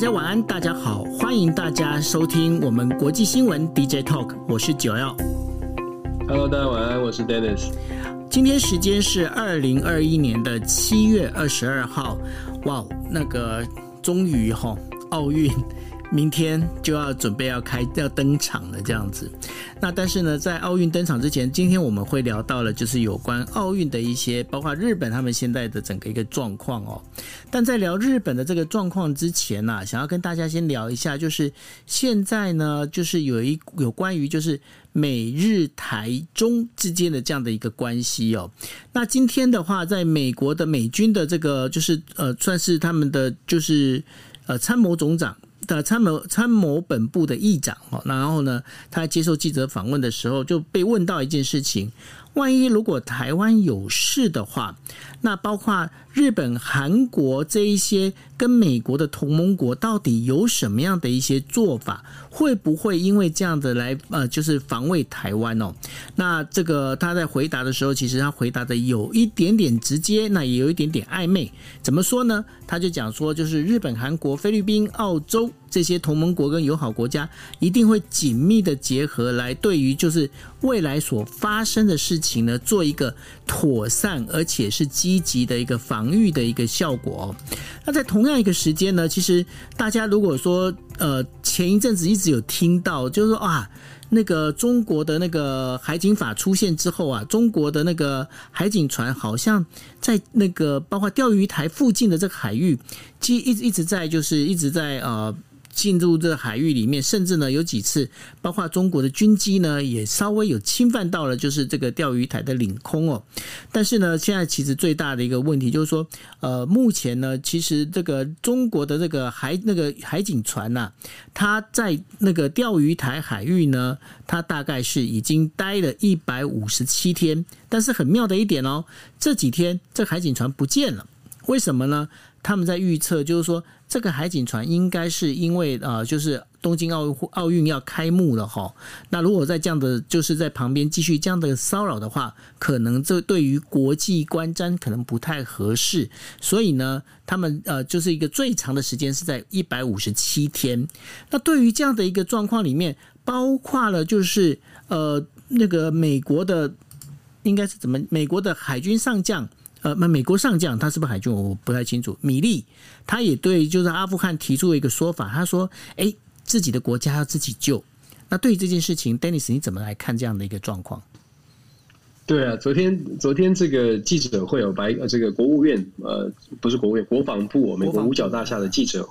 家晚安，大家好，欢迎大家收听我们国际新闻 DJ Talk，我是九耀。Hello，大家晚安，我是 Dennis。今天时间是二零二一年的七月二十二号，哇，那个终于哈奥运。明天就要准备要开要登场了，这样子。那但是呢，在奥运登场之前，今天我们会聊到了，就是有关奥运的一些，包括日本他们现在的整个一个状况哦。但在聊日本的这个状况之前呢，想要跟大家先聊一下，就是现在呢，就是有一有关于就是美日台中之间的这样的一个关系哦。那今天的话，在美国的美军的这个就是呃，算是他们的就是呃参谋总长。的参谋参谋本部的议长哦，然后呢，他接受记者访问的时候就被问到一件事情：万一如果台湾有事的话，那包括日本、韩国这一些跟美国的同盟国，到底有什么样的一些做法？会不会因为这样的来呃，就是防卫台湾哦？那这个他在回答的时候，其实他回答的有一点点直接，那也有一点点暧昧。怎么说呢？他就讲说，就是日本、韩国、菲律宾、澳洲这些同盟国跟友好国家，一定会紧密的结合，来对于就是未来所发生的事情呢，做一个妥善而且是积极的一个防御的一个效果。那在同样一个时间呢，其实大家如果说呃前一阵子一直有听到，就是说啊。那个中国的那个海警法出现之后啊，中国的那个海警船好像在那个包括钓鱼台附近的这个海域，其实一直一直在就是一直在呃。进入这个海域里面，甚至呢有几次，包括中国的军机呢，也稍微有侵犯到了，就是这个钓鱼台的领空哦。但是呢，现在其实最大的一个问题就是说，呃，目前呢，其实这个中国的这个海那个海警船呐、它在那个钓鱼台海域呢，它大概是已经待了一百五十七天。但是很妙的一点哦，这几天这海警船不见了，为什么呢？他们在预测，就是说，这个海警船应该是因为呃，就是东京奥运奥运要开幕了哈。那如果在这样的，就是在旁边继续这样的骚扰的话，可能这对于国际观瞻可能不太合适。所以呢，他们呃，就是一个最长的时间是在一百五十七天。那对于这样的一个状况里面，包括了就是呃，那个美国的应该是怎么？美国的海军上将。呃，那美国上将他是不是海军？我不太清楚。米利他也对，就是阿富汗提出了一个说法，他说：“哎，自己的国家要自己救。”那对于这件事情，Dennis 你怎么来看这样的一个状况？对啊，昨天昨天这个记者会有白呃，这个国务院呃，不是国务院，国防部，美国五角大厦的记者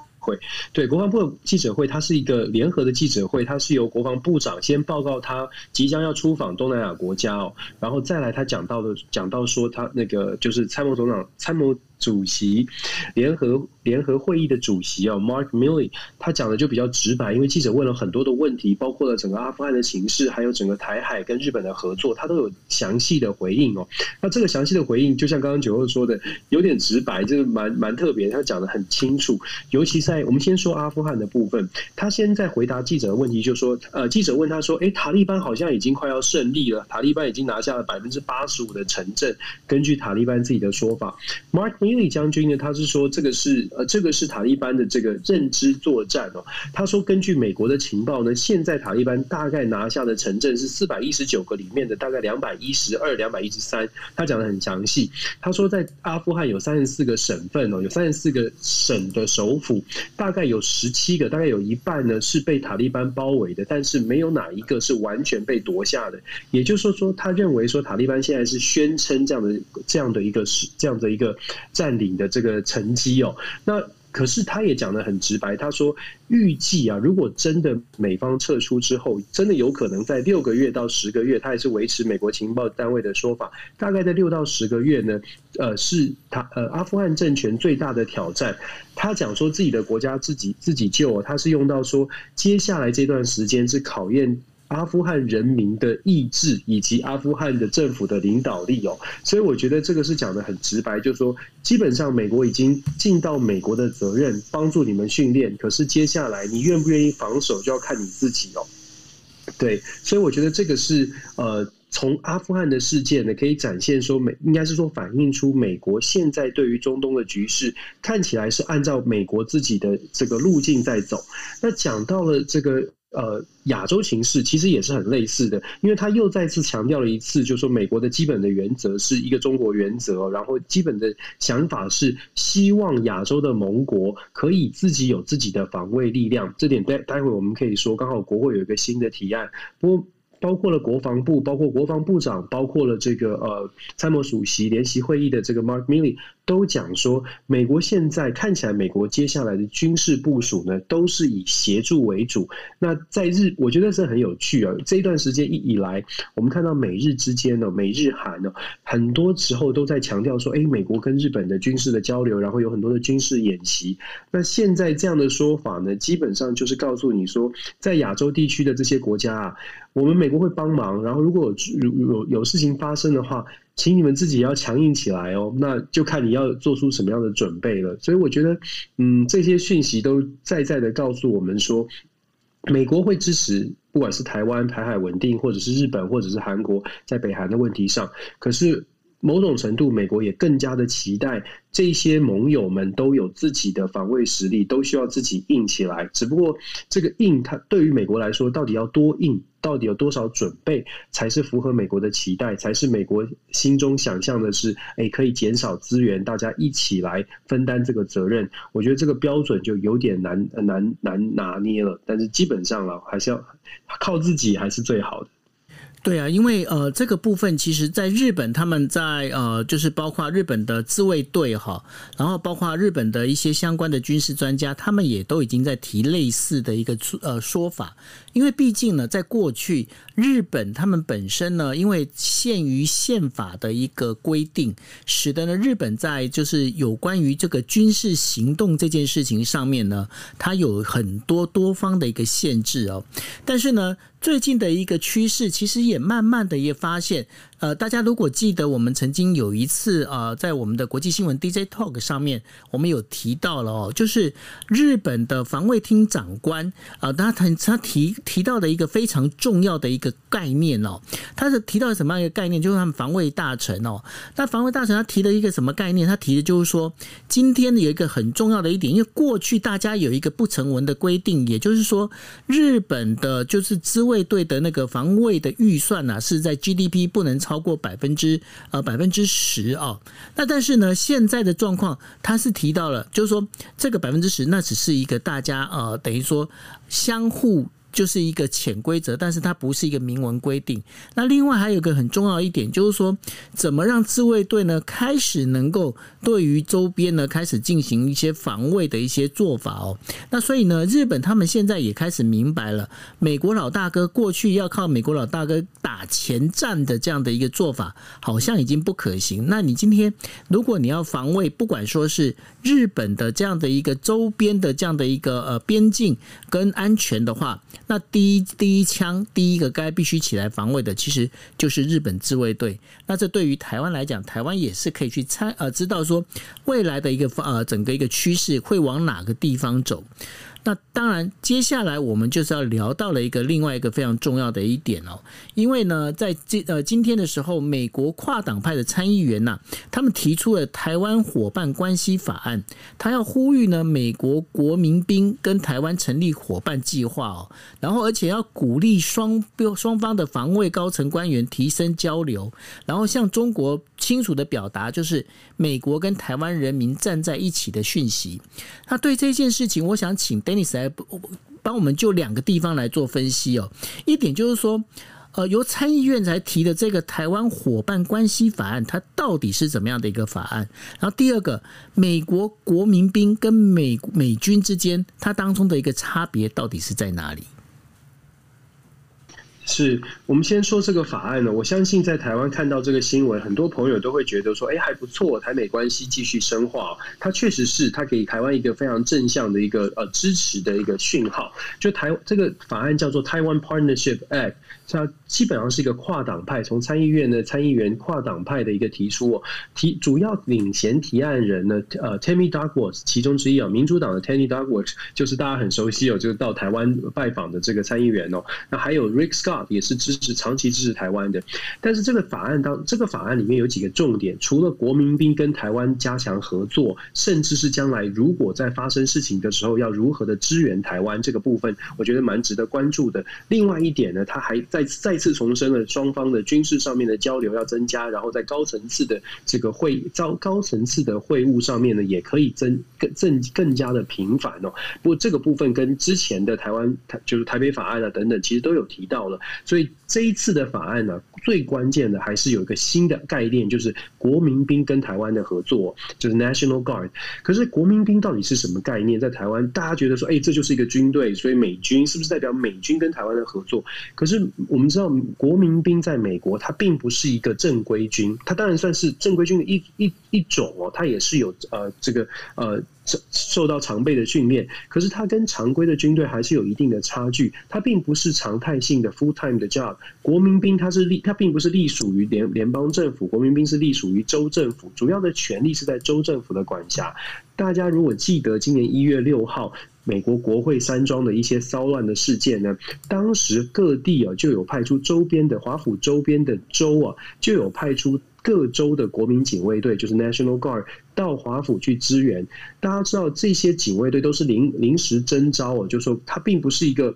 对国防部记者会，它是一个联合的记者会，它是由国防部长先报告他即将要出访东南亚国家哦，然后再来他讲到的讲到说他那个就是参谋总长参谋。主席联合联合会议的主席啊，Mark Milley，他讲的就比较直白，因为记者问了很多的问题，包括了整个阿富汗的形势，还有整个台海跟日本的合作，他都有详细的回应哦。那这个详细的回应，就像刚刚九号说的，有点直白，就是蛮蛮特别，他讲的很清楚。尤其在我们先说阿富汗的部分，他先在回答记者的问题，就说，呃，记者问他说，诶，塔利班好像已经快要胜利了，塔利班已经拿下了百分之八十五的城镇，根据塔利班自己的说法，Mark。米利将军呢，他是说这个是呃，这个是塔利班的这个认知作战哦。他说，根据美国的情报呢，现在塔利班大概拿下的城镇是四百一十九个里面的大概两百一十二、两百一十三。他讲的很详细。他说，在阿富汗有三十四个省份哦，有三十四个省的首府，大概有十七个，大概有一半呢是被塔利班包围的，但是没有哪一个是完全被夺下的。也就是说，说他认为说塔利班现在是宣称这样的这样的一个是这样的一个。占领的这个成绩哦，那可是他也讲得很直白，他说预计啊，如果真的美方撤出之后，真的有可能在六个月到十个月，他也是维持美国情报单位的说法，大概在六到十个月呢，呃，是他呃阿富汗政权最大的挑战。他讲说自己的国家自己自己救，他是用到说接下来这段时间是考验。阿富汗人民的意志以及阿富汗的政府的领导力哦，所以我觉得这个是讲得很直白，就是说基本上美国已经尽到美国的责任，帮助你们训练，可是接下来你愿不愿意防守就要看你自己哦。对，所以我觉得这个是呃。从阿富汗的事件呢，可以展现说美，应该是说反映出美国现在对于中东的局势看起来是按照美国自己的这个路径在走。那讲到了这个。呃，亚洲情势其实也是很类似的，因为他又再次强调了一次，就是说美国的基本的原则是一个中国原则，然后基本的想法是希望亚洲的盟国可以自己有自己的防卫力量。这点待待会我们可以说，刚好国会有一个新的提案，不过。包括了国防部，包括国防部长，包括了这个呃参谋主席联席会议的这个 Mark Milley 都讲说，美国现在看起来，美国接下来的军事部署呢，都是以协助为主。那在日，我觉得是很有趣啊。这一段时间一以来，我们看到美日之间呢，美日韩呢，很多时候都在强调说，哎，美国跟日本的军事的交流，然后有很多的军事演习。那现在这样的说法呢，基本上就是告诉你说，在亚洲地区的这些国家啊。我们美国会帮忙，然后如果有有有事情发生的话，请你们自己要强硬起来哦。那就看你要做出什么样的准备了。所以我觉得，嗯，这些讯息都在在的告诉我们说，美国会支持，不管是台湾台海稳定，或者是日本，或者是韩国在北韩的问题上。可是。某种程度，美国也更加的期待这些盟友们都有自己的防卫实力，都需要自己硬起来。只不过，这个硬，它对于美国来说，到底要多硬，到底有多少准备，才是符合美国的期待，才是美国心中想象的是，哎，可以减少资源，大家一起来分担这个责任。我觉得这个标准就有点难难难拿捏了。但是基本上了，还是要 靠自己，还是最好的。对啊，因为呃，这个部分其实在日本，他们在呃，就是包括日本的自卫队哈，然后包括日本的一些相关的军事专家，他们也都已经在提类似的一个呃说法。因为毕竟呢，在过去日本他们本身呢，因为限于宪法的一个规定，使得呢日本在就是有关于这个军事行动这件事情上面呢，它有很多多方的一个限制哦。但是呢，最近的一个趋势，其实也慢慢的也发现。呃，大家如果记得，我们曾经有一次啊、呃，在我们的国际新闻 DJ Talk 上面，我们有提到了哦，就是日本的防卫厅长官啊、呃，他他提提到的一个非常重要的一个概念哦，他是提到什么样一个概念？就是他们防卫大臣哦，那防卫大臣他提了一个什么概念？他提的就是说，今天有一个很重要的一点，因为过去大家有一个不成文的规定，也就是说，日本的就是自卫队的那个防卫的预算呢、是在 GDP 不能。超过百分之呃百分之十啊，那但是呢，现在的状况他是提到了，就是说这个百分之十，那只是一个大家呃等于说相互。就是一个潜规则，但是它不是一个明文规定。那另外还有一个很重要一点，就是说怎么让自卫队呢开始能够对于周边呢开始进行一些防卫的一些做法哦。那所以呢，日本他们现在也开始明白了，美国老大哥过去要靠美国老大哥打前站的这样的一个做法，好像已经不可行。那你今天如果你要防卫，不管说是日本的这样的一个周边的这样的一个呃边境跟安全的话，那第一第一枪，第一个该必须起来防卫的，其实就是日本自卫队。那这对于台湾来讲，台湾也是可以去猜呃，知道说未来的一个呃整个一个趋势会往哪个地方走。那当然，接下来我们就是要聊到了一个另外一个非常重要的一点哦，因为呢，在今呃今天的时候，美国跨党派的参议员呐，他们提出了台湾伙伴关系法案，他要呼吁呢美国国民兵跟台湾成立伙伴计划哦，然后而且要鼓励双双方的防卫高层官员提升交流，然后向中国清楚的表达就是美国跟台湾人民站在一起的讯息。那对这件事情，我想请。Dennis 来帮我们就两个地方来做分析哦。一点就是说，呃，由参议院才提的这个台湾伙伴关系法案，它到底是怎么样的一个法案？然后第二个，美国国民兵跟美美军之间，它当中的一个差别到底是在哪里？是我们先说这个法案呢，我相信在台湾看到这个新闻，很多朋友都会觉得说，哎，还不错，台美关系继续深化。它确实是，它给台湾一个非常正向的一个呃支持的一个讯号。就台这个法案叫做台湾 Partnership Act。它基本上是一个跨党派，从参议院的参议员跨党派的一个提出，哦提主要领衔提案人呢，呃，Tammy Duckworth 其中之一啊，民主党的 Tammy Duckworth 就是大家很熟悉哦，就是到台湾拜访的这个参议员哦。那还有 Rick Scott 也是支持长期支持台湾的。但是这个法案当这个法案里面有几个重点，除了国民兵跟台湾加强合作，甚至是将来如果在发生事情的时候要如何的支援台湾这个部分，我觉得蛮值得关注的。另外一点呢，他还在再再次重申了双方的军事上面的交流要增加，然后在高层次的这个会高高层次的会晤上面呢，也可以增更更更加的频繁哦。不过这个部分跟之前的台湾台就是台北法案啊等等，其实都有提到了，所以这一次的法案呢，最关键的还是有一个新的概念，就是国民兵跟台湾的合作，就是 National Guard。可是国民兵到底是什么概念？在台湾，大家觉得说，哎，这就是一个军队，所以美军是不是代表美军跟台湾的合作？可是我们知道，国民兵在美国，它并不是一个正规军，它当然算是正规军的一一一种哦，它也是有呃这个呃。受到常备的训练，可是它跟常规的军队还是有一定的差距。它并不是常态性的 full time 的 job。国民兵它是隶，它并不是隶属于联联邦政府，国民兵是隶属于州政府，主要的权力是在州政府的管辖。大家如果记得今年一月六号美国国会山庄的一些骚乱的事件呢，当时各地啊就有派出周边的华府周边的州啊就有派出。各州的国民警卫队就是 National Guard 到华府去支援。大家知道这些警卫队都是临临时征召哦，就是说他并不是一个，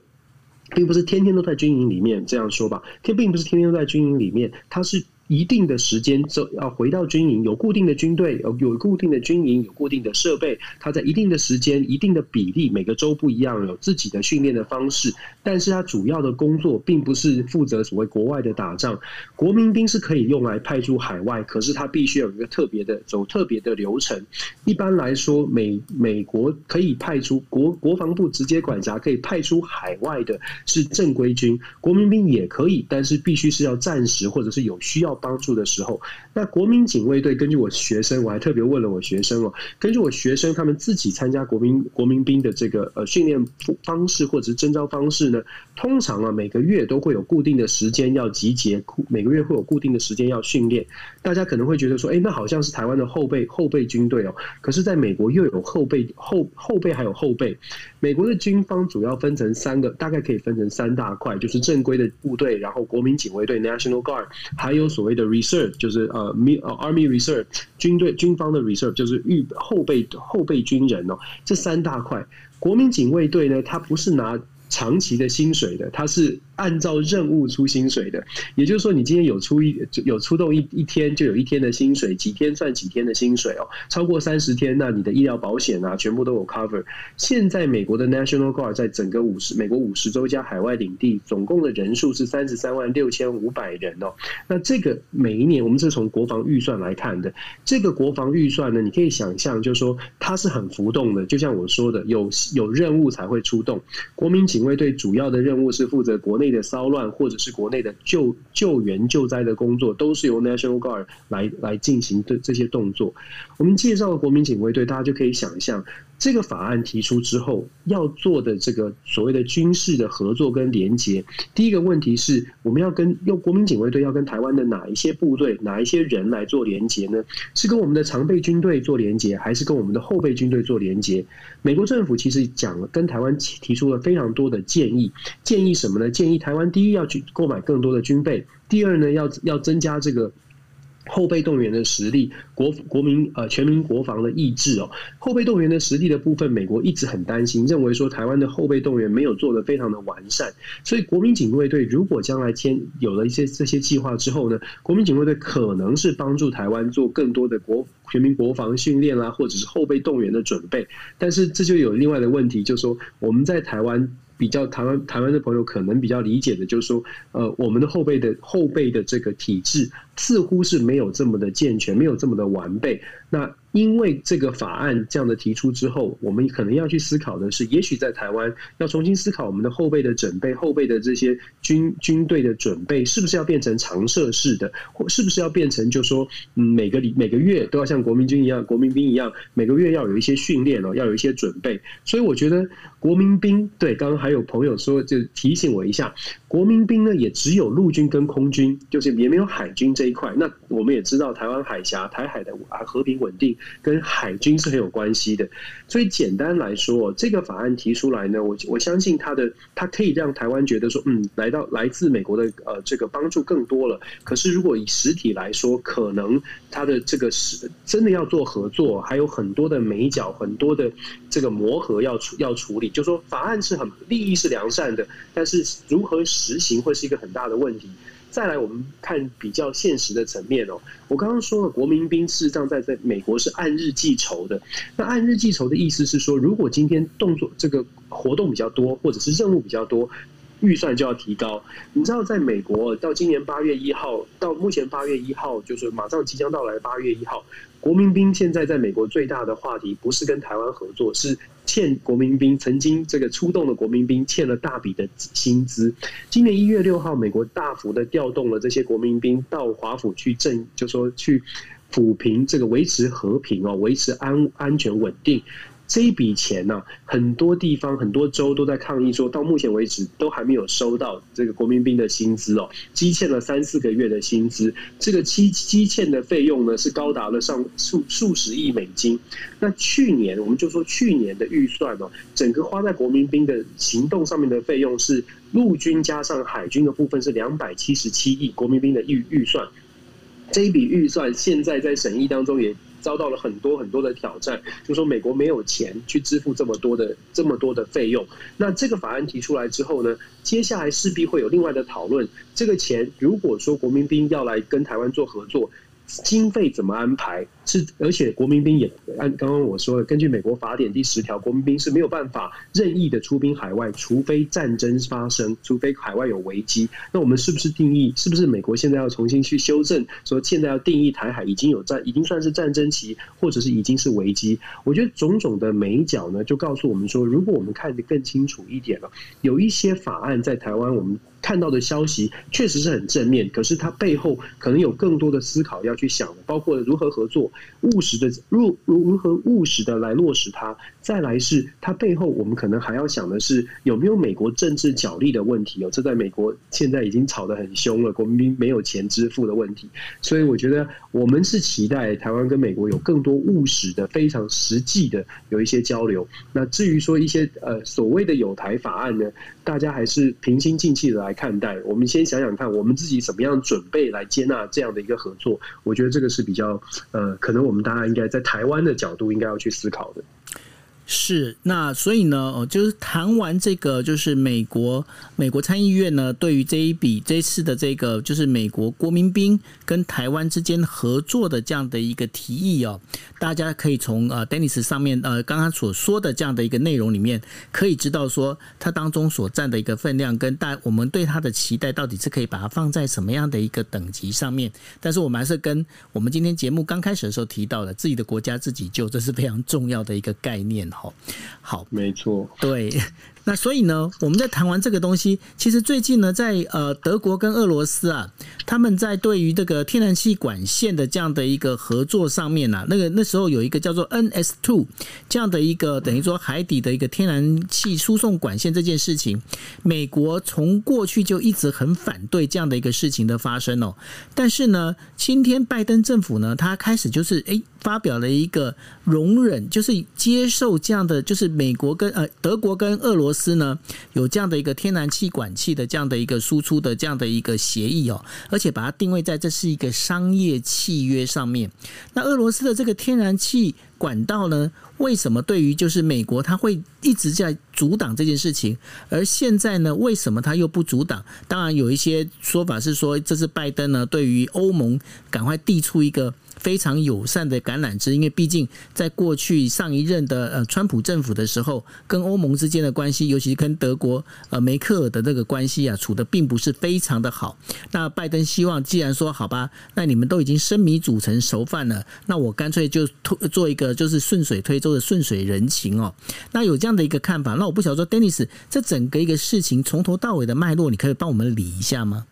并不是天天都在军营里面。这样说吧，他并不是天天都在军营里面，他是。一定的时间走要回到军营，有固定的军队，有有固定的军营，有固定的设备。他在一定的时间、一定的比例，每个州不一样，有自己的训练的方式。但是他主要的工作并不是负责所谓国外的打仗。国民兵是可以用来派驻海外，可是他必须有一个特别的走特别的流程。一般来说，美美国可以派出国国防部直接管辖，可以派出海外的是正规军，国民兵也可以，但是必须是要暂时或者是有需要。帮助的时候，那国民警卫队根据我学生，我还特别问了我学生哦，根据我学生他们自己参加国民国民兵的这个呃训练方式或者是征招方式通常啊每个月都会有固定的时间要集结，每个月会有固定的时间要训练。大家可能会觉得说，哎，那好像是台湾的后备后备军队哦，可是在美国又有后备后后备还有后备。美国的军方主要分成三个，大概可以分成三大块，就是正规的部队，然后国民警卫队 （National Guard），还有所谓的 Reserve，就是呃，Army Reserve，军队军方的 Reserve，就是预后备后备军人哦。这三大块，国民警卫队呢，它不是拿长期的薪水的，它是。按照任务出薪水的，也就是说，你今天有出一有出动一一天，就有一天的薪水，几天算几天的薪水哦。超过三十天，那你的医疗保险啊，全部都有 cover。现在美国的 National Guard 在整个五十美国五十州加海外领地，总共的人数是三十三万六千五百人哦。那这个每一年，我们是从国防预算来看的。这个国防预算呢，你可以想象，就是说它是很浮动的。就像我说的，有有任务才会出动。国民警卫队主要的任务是负责国内。内的骚乱，或者是国内的救救援救灾的工作，都是由 National Guard 来来进行的这些动作。我们介绍了国民警卫队，大家就可以想象。这个法案提出之后，要做的这个所谓的军事的合作跟连结，第一个问题是，我们要跟用国民警卫队要跟台湾的哪一些部队、哪一些人来做连结呢？是跟我们的常备军队做连结，还是跟我们的后备军队做连结？美国政府其实讲了，跟台湾提出了非常多的建议，建议什么呢？建议台湾第一要去购买更多的军备，第二呢，要要增加这个。后备动员的实力，国国民呃全民国防的意志哦，后备动员的实力的部分，美国一直很担心，认为说台湾的后备动员没有做得非常的完善，所以国民警卫队如果将来签有了一些这些计划之后呢，国民警卫队可能是帮助台湾做更多的国全民国防训练啦，或者是后备动员的准备，但是这就有另外的问题，就是说我们在台湾。比较台湾台湾的朋友可能比较理解的，就是说，呃，我们的后备的后备的这个体制似乎是没有这么的健全，没有这么的完备。那因为这个法案这样的提出之后，我们可能要去思考的是，也许在台湾要重新思考我们的后备的准备，后备的这些军军队的准备，是不是要变成常设式的，或是不是要变成就说，嗯，每个礼每个月都要像国民军一样，国民兵一样，每个月要有一些训练哦，要有一些准备。所以我觉得国民兵，对，刚刚还有朋友说，就提醒我一下，国民兵呢也只有陆军跟空军，就是也没有海军这。这一块。那我们也知道，台湾海峡、台海的啊和平稳定跟海军是很有关系的。所以简单来说，这个法案提出来呢，我我相信它的它可以让台湾觉得说，嗯，来到来自美国的呃这个帮助更多了。可是如果以实体来说，可能它的这个是真的要做合作，还有很多的眉角，很多的这个磨合要处要处理。就说法案是很利益是良善的，但是如何实行会是一个很大的问题。再来，我们看比较现实的层面哦。我刚刚说了，国民兵事实上在在美国是按日计酬的。那按日计酬的意思是说，如果今天动作这个活动比较多，或者是任务比较多，预算就要提高。你知道，在美国到今年八月一号，到目前八月一号，就是马上即将到来八月一号，国民兵现在在美国最大的话题不是跟台湾合作，是。欠国民兵曾经这个出动的国民兵欠了大笔的薪资。今年一月六号，美国大幅的调动了这些国民兵到华府去镇，就说去抚平这个维持和平哦，维持安安全稳定。这一笔钱呢、很多地方很多州都在抗议，说到目前为止都还没有收到这个国民兵的薪资哦，积欠了三四个月的薪资，这个积积欠的费用呢是高达了上数数十亿美金。那去年我们就说去年的预算哦，整个花在国民兵的行动上面的费用是陆军加上海军的部分是两百七十七亿国民兵的预预算，这一笔预算现在在审议当中也。遭到了很多很多的挑战，就说美国没有钱去支付这么多的这么多的费用。那这个法案提出来之后呢，接下来势必会有另外的讨论。这个钱如果说国民兵要来跟台湾做合作。经费怎么安排？是而且国民兵也按刚刚我说的，根据美国法典第十条，国民兵是没有办法任意的出兵海外，除非战争发生，除非海外有危机。那我们是不是定义？是不是美国现在要重新去修正，说现在要定义台海已经有战，已经算是战争期，或者是已经是危机？我觉得种种的眉角呢，就告诉我们说，如果我们看得更清楚一点了，有一些法案在台湾我们。看到的消息确实是很正面，可是它背后可能有更多的思考要去想，包括如何合作，务实的如如如何务实的来落实它。再来是它背后，我们可能还要想的是有没有美国政治角力的问题哦。这在美国现在已经吵得很凶了，国民兵没有钱支付的问题。所以我觉得我们是期待台湾跟美国有更多务实的、非常实际的有一些交流。那至于说一些呃所谓的有台法案呢，大家还是平心静气的来看待。我们先想想看，我们自己怎么样准备来接纳这样的一个合作。我觉得这个是比较呃，可能我们大家应该在台湾的角度应该要去思考的。是，那所以呢，哦，就是谈完这个，就是美国美国参议院呢，对于这一笔这次的这个，就是美国国民兵跟台湾之间合作的这样的一个提议哦，大家可以从呃 Dennis 上面呃刚刚所说的这样的一个内容里面，可以知道说它当中所占的一个分量跟大我们对它的期待到底是可以把它放在什么样的一个等级上面。但是我们还是跟我们今天节目刚开始的时候提到的，自己的国家自己救，这是非常重要的一个概念。好，好，没错，对。那所以呢，我们在谈完这个东西，其实最近呢，在呃德国跟俄罗斯啊，他们在对于这个天然气管线的这样的一个合作上面啊，那个那时候有一个叫做 NS Two 这样的一个等于说海底的一个天然气输送管线这件事情，美国从过去就一直很反对这样的一个事情的发生哦。但是呢，今天拜登政府呢，他开始就是诶发表了一个容忍，就是接受这样的，就是美国跟呃德国跟俄罗斯斯呢有这样的一个天然气管气的这样的一个输出的这样的一个协议哦，而且把它定位在这是一个商业契约上面。那俄罗斯的这个天然气管道呢，为什么对于就是美国他会一直在阻挡这件事情？而现在呢，为什么他又不阻挡？当然有一些说法是说，这是拜登呢对于欧盟赶快递出一个。非常友善的橄榄枝，因为毕竟在过去上一任的呃川普政府的时候，跟欧盟之间的关系，尤其是跟德国呃梅克尔的这个关系啊，处得并不是非常的好。那拜登希望，既然说好吧，那你们都已经生米煮成熟饭了，那我干脆就做一个就是顺水推舟的顺水人情哦。那有这样的一个看法，那我不晓得说，Dennis，这整个一个事情从头到尾的脉络，你可以帮我们理一下吗？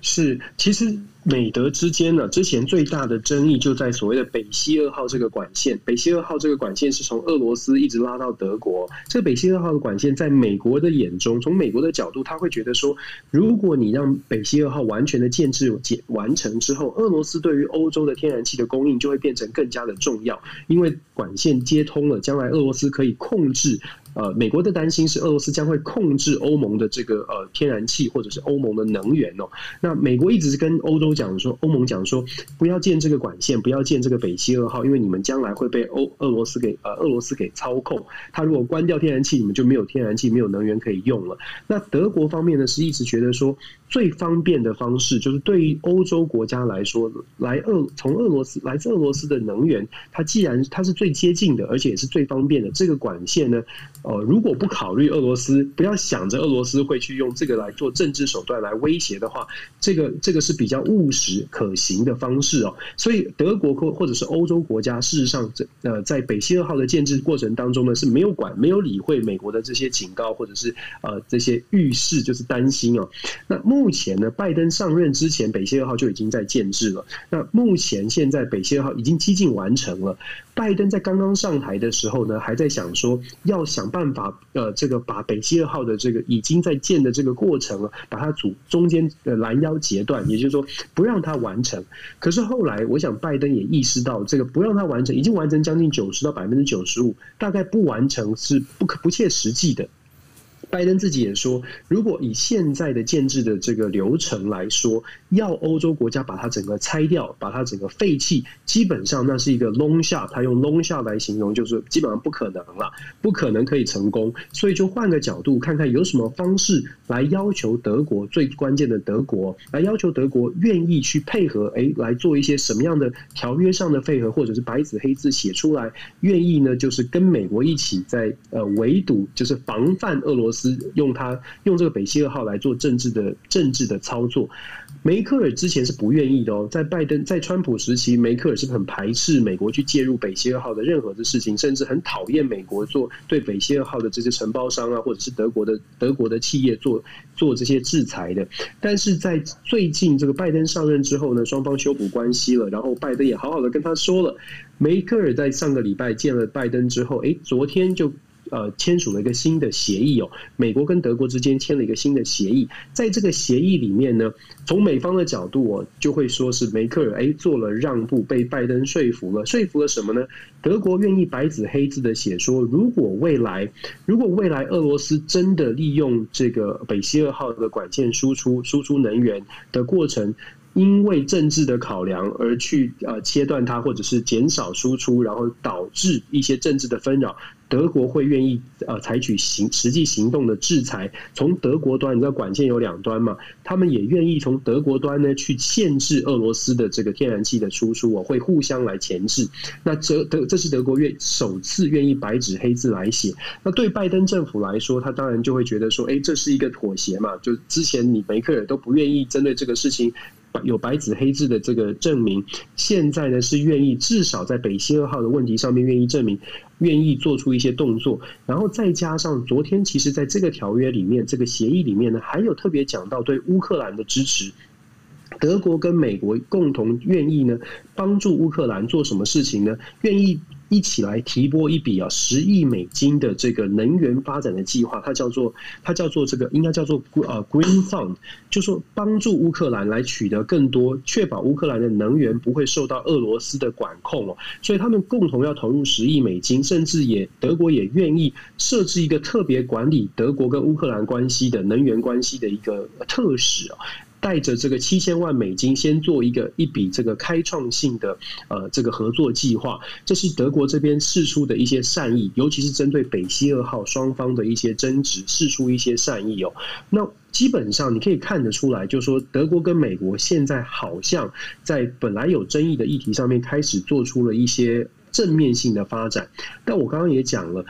是，其实。美德之间呢，之前最大的争议就在所谓的北溪二号这个管线。北溪二号这个管线是从俄罗斯一直拉到德国。这个北溪二号的管线，在美国的眼中，从美国的角度，他会觉得说，如果你让北溪二号完全的建置完成之后，俄罗斯对于欧洲的天然气的供应就会变成更加的重要，因为管线接通了，将来俄罗斯可以控制。呃，美国的担心是俄罗斯将会控制欧盟的这个呃天然气或者是欧盟的能源哦。那美国一直是跟欧洲讲说，欧盟讲说不要建这个管线，不要建这个北溪二号，因为你们将来会被欧俄罗斯给呃俄罗斯给操控。他如果关掉天然气，你们就没有天然气，没有能源可以用了。那德国方面呢，是一直觉得说最方便的方式，就是对于欧洲国家来说，来俄从俄罗斯来自俄罗斯的能源，它既然它是最接近的，而且也是最方便的，这个管线呢。呃，如果不考虑俄罗斯，不要想着俄罗斯会去用这个来做政治手段来威胁的话，这个这个是比较务实可行的方式哦。所以德国或或者是欧洲国家，事实上这呃在北溪二号的建制过程当中呢，是没有管没有理会美国的这些警告或者是呃这些预示，就是担心哦。那目目前呢，拜登上任之前，北溪二号就已经在建制了。那目前现在北溪二号已经几近完成了。拜登在刚刚上台的时候呢，还在想说要想办法，呃，这个把北溪二号的这个已经在建的这个过程啊，把它组中间的拦腰截断，也就是说不让它完成。可是后来，我想拜登也意识到，这个不让它完成，已经完成将近九十到百分之九十五，大概不完成是不可不切实际的。拜登自己也说，如果以现在的建制的这个流程来说，要欧洲国家把它整个拆掉，把它整个废弃，基本上那是一个 long shot。他用 long shot 来形容，就是基本上不可能了，不可能可以成功。所以就换个角度看看，有什么方式来要求德国，最关键的德国来要求德国愿意去配合，诶，来做一些什么样的条约上的配合，或者是白纸黑字写出来，愿意呢？就是跟美国一起在呃围堵，就是防范俄罗斯。用他用这个北溪二号来做政治的政治的操作，没梅克尔之前是不愿意的哦。在拜登在川普时期，梅克尔是很排斥美国去介入北溪二号的任何的事情，甚至很讨厌美国做对北溪二号的这些承包商啊，或者是德国的德国的企业做做这些制裁的。但是在最近这个拜登上任之后呢，双方修补关系了，然后拜登也好好的跟他说了。梅克尔在上个礼拜见了拜登之后，诶，昨天就。呃，签署了一个新的协议哦，美国跟德国之间签了一个新的协议，在这个协议里面呢，从美方的角度哦，就会说是梅克尔哎做了让步，被拜登说服了，说服了什么呢？德国愿意白纸黑字的写说，如果未来如果未来俄罗斯真的利用这个北溪二号的管线输出输出能源的过程。因为政治的考量而去呃切断它，或者是减少输出，然后导致一些政治的纷扰，德国会愿意呃采取行实际行动的制裁。从德国端，你知道管线有两端嘛，他们也愿意从德国端呢去限制俄罗斯的这个天然气的输出，我会互相来钳制。那这德这是德国愿首次愿意白纸黑字来写。那对拜登政府来说，他当然就会觉得说，哎，这是一个妥协嘛，就之前你梅克尔都不愿意针对这个事情。有白纸黑字的这个证明，现在呢是愿意至少在北溪二号的问题上面愿意证明，愿意做出一些动作，然后再加上昨天其实在这个条约里面，这个协议里面呢，还有特别讲到对乌克兰的支持，德国跟美国共同愿意呢帮助乌克兰做什么事情呢？愿意。一起来提拨一笔啊，十亿美金的这个能源发展的计划，它叫做它叫做这个应该叫做呃 Green Fund，就说帮助乌克兰来取得更多，确保乌克兰的能源不会受到俄罗斯的管控哦。所以他们共同要投入十亿美金，甚至也德国也愿意设置一个特别管理德国跟乌克兰关系的能源关系的一个特使哦。带着这个七千万美金，先做一个一笔这个开创性的呃这个合作计划，这是德国这边释出的一些善意，尤其是针对北溪二号双方的一些争执，释出一些善意哦。那基本上你可以看得出来，就是说德国跟美国现在好像在本来有争议的议题上面开始做出了一些正面性的发展。但我刚刚也讲了。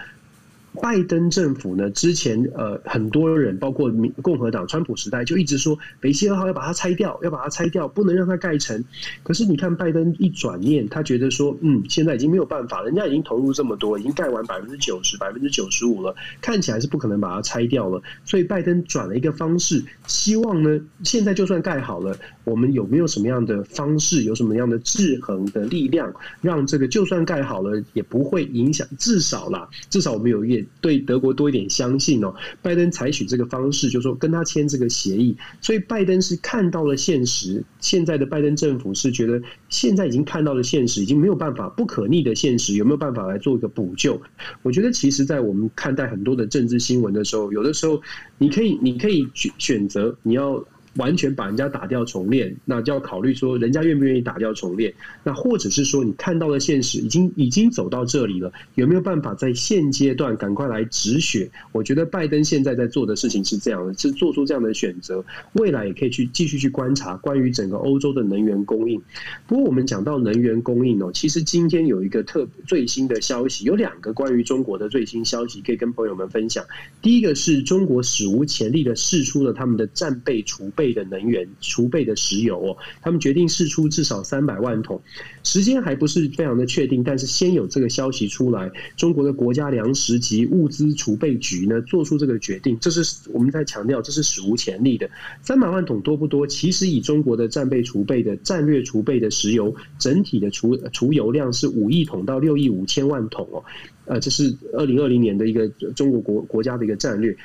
拜登政府呢，之前呃很多人，包括共和党川普时代，就一直说北溪二号要把它拆掉，要把它拆掉，不能让它盖成。可是你看拜登一转念，他觉得说，嗯，现在已经没有办法，人家已经投入这么多，已经盖完百分之九十、百分之九十五了，看起来是不可能把它拆掉了。所以拜登转了一个方式，希望呢，现在就算盖好了。我们有没有什么样的方式，有什么样的制衡的力量，让这个就算盖好了，也不会影响。至少啦，至少我们有也对德国多一点相信哦。拜登采取这个方式，就是说跟他签这个协议，所以拜登是看到了现实。现在的拜登政府是觉得现在已经看到了现实，已经没有办法不可逆的现实，有没有办法来做一个补救？我觉得其实，在我们看待很多的政治新闻的时候，有的时候你可以，你可以选选择你要。完全把人家打掉重练，那就要考虑说人家愿不愿意打掉重练。那或者是说你看到的现实已经已经走到这里了，有没有办法在现阶段赶快来止血？我觉得拜登现在在做的事情是这样的，是做出这样的选择。未来也可以去继续去观察关于整个欧洲的能源供应。不过我们讲到能源供应哦，其实今天有一个特最新的消息，有两个关于中国的最新消息可以跟朋友们分享。第一个是中国史无前例的释出了他们的战备储备。备的能源储备的石油哦，他们决定释出至少三百万桶，时间还不是非常的确定，但是先有这个消息出来，中国的国家粮食及物资储备局呢做出这个决定，这是我们在强调，这是史无前例的。三百万桶多不多？其实以中国的战备储备的战略储备的石油，整体的储储油量是五亿桶到六亿五千万桶哦，呃，这是二零二零年的一个中国国国家的一个战略。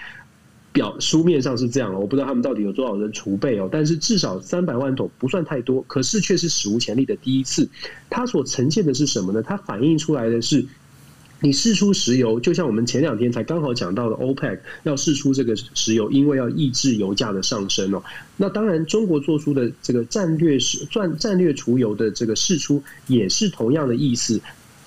表书面上是这样，我不知道他们到底有多少人储备哦，但是至少三百万桶不算太多，可是却是史无前例的第一次。它所呈现的是什么呢？它反映出来的是，你释出石油，就像我们前两天才刚好讲到的，OPEC 要释出这个石油，因为要抑制油价的上升哦。那当然，中国做出的这个战略是战战略储油的这个释出，也是同样的意思。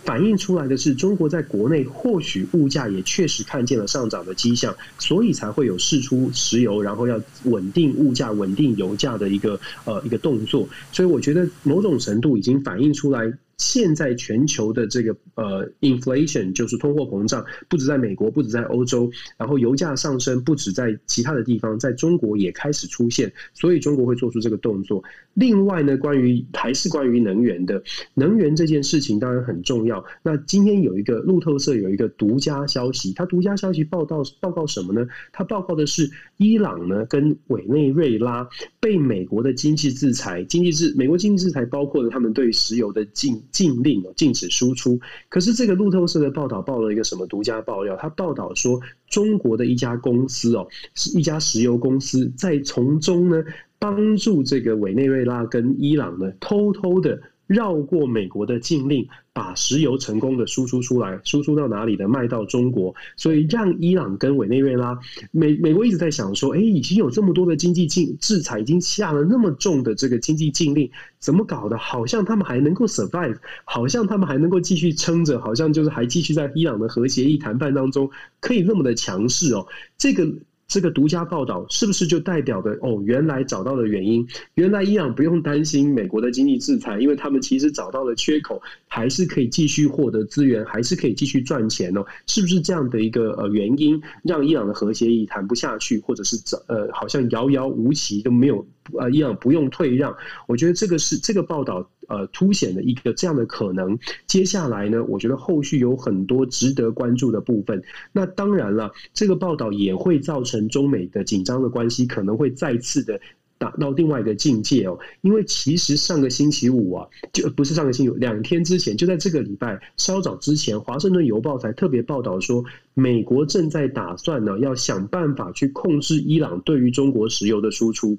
反映出来的是，中国在国内或许物价也确实看见了上涨的迹象，所以才会有释出石油，然后要稳定物价、稳定油价的一个呃一个动作。所以我觉得某种程度已经反映出来。现在全球的这个呃，inflation 就是通货膨胀，不止在美国，不止在欧洲，然后油价上升，不止在其他的地方，在中国也开始出现，所以中国会做出这个动作。另外呢，关于还是关于能源的，能源这件事情当然很重要。那今天有一个路透社有一个独家消息，它独家消息报道报告什么呢？它报告的是伊朗呢跟委内瑞拉被美国的经济制裁，经济制美国经济制裁包括了他们对石油的禁。禁令哦，禁止输出。可是这个路透社的报道报了一个什么独家爆料？他报道说，中国的一家公司哦，是一家石油公司，在从中呢帮助这个委内瑞拉跟伊朗呢偷偷的。绕过美国的禁令，把石油成功的输出出来，输出到哪里的卖到中国，所以让伊朗跟委内瑞拉，美美国一直在想说，哎，已经有这么多的经济禁制裁，已经下了那么重的这个经济禁令，怎么搞的？好像他们还能够 survive，好像他们还能够继续撑着，好像就是还继续在伊朗的核协议谈判当中可以那么的强势哦，这个。这个独家报道是不是就代表的哦？原来找到了原因，原来伊朗不用担心美国的经济制裁，因为他们其实找到了缺口，还是可以继续获得资源，还是可以继续赚钱哦？是不是这样的一个呃原因，让伊朗的核协议谈不下去，或者是呃好像遥遥无期都没有？呃，伊朗不用退让，我觉得这个是这个报道呃凸显了一个这样的可能。接下来呢，我觉得后续有很多值得关注的部分。那当然了，这个报道也会造成中美的紧张的关系可能会再次的达到另外一个境界哦。因为其实上个星期五啊，就不是上个星期五，两天之前，就在这个礼拜稍早之前，《华盛顿邮报》才特别报道说，美国正在打算呢，要想办法去控制伊朗对于中国石油的输出。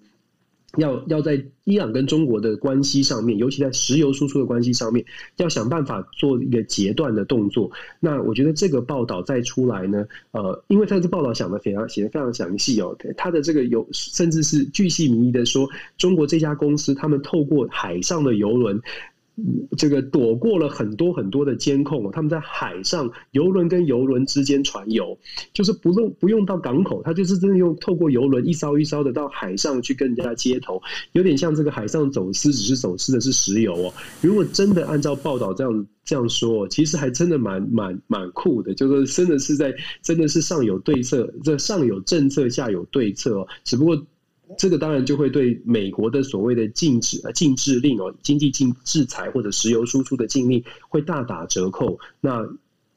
要要在伊朗跟中国的关系上面，尤其在石油输出的关系上面，要想办法做一个截断的动作。那我觉得这个报道再出来呢，呃，因为他这报道想的非常写的非常详细哦，他的这个有甚至是巨细靡遗的说，中国这家公司他们透过海上的油轮。这个躲过了很多很多的监控，他们在海上游轮跟游轮之间传油，就是不用不用到港口，他就是真的用透过游轮一艘一艘的到海上去跟人家接头，有点像这个海上走私，只是走私的是石油哦。如果真的按照报道这样这样说，其实还真的蛮蛮蛮酷的，就是真的是在真的是上有对策，这上有政策，下有对策哦，只不过。这个当然就会对美国的所谓的禁止呃禁制令哦，经济禁制裁或者石油输出的禁令会大打折扣。那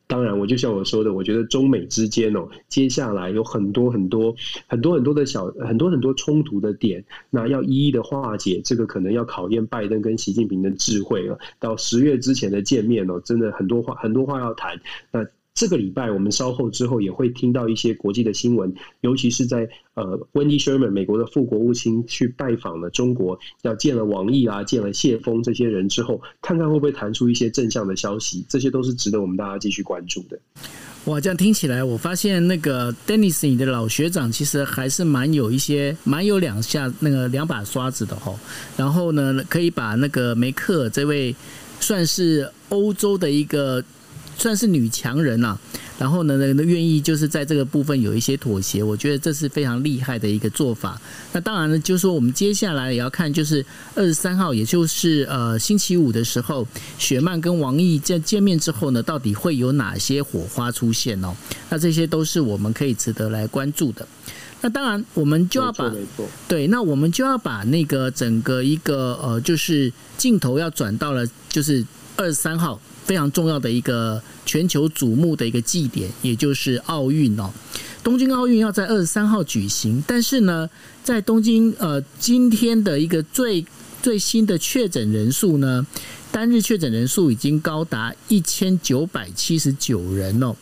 当然，我就像我说的，我觉得中美之间哦，接下来有很多很多很多很多的小很多很多冲突的点，那要一一的化解，这个可能要考验拜登跟习近平的智慧了。到十月之前的见面哦，真的很多话很多话要谈。那这个礼拜我们稍后之后也会听到一些国际的新闻，尤其是在呃，Wendy Sherman 美国的副国务卿去拜访了中国，要见了王毅啊，见了谢峰这些人之后，看看会不会弹出一些正向的消息，这些都是值得我们大家继续关注的。哇，这样听起来，我发现那个 Dennis 你的老学长其实还是蛮有一些，蛮有两下那个两把刷子的吼。然后呢，可以把那个梅克这位算是欧洲的一个。算是女强人啊，然后呢，呢愿意就是在这个部分有一些妥协，我觉得这是非常厉害的一个做法。那当然呢，就是说我们接下来也要看，就是二十三号，也就是呃星期五的时候，雪曼跟王毅在见面之后呢，到底会有哪些火花出现哦？那这些都是我们可以值得来关注的。那当然，我们就要把对，那我们就要把那个整个一个呃，就是镜头要转到了，就是二十三号。非常重要的一个全球瞩目的一个祭典，也就是奥运哦。东京奥运要在二十三号举行，但是呢，在东京呃今天的一个最最新的确诊人数呢，单日确诊人数已经高达一千九百七十九人哦。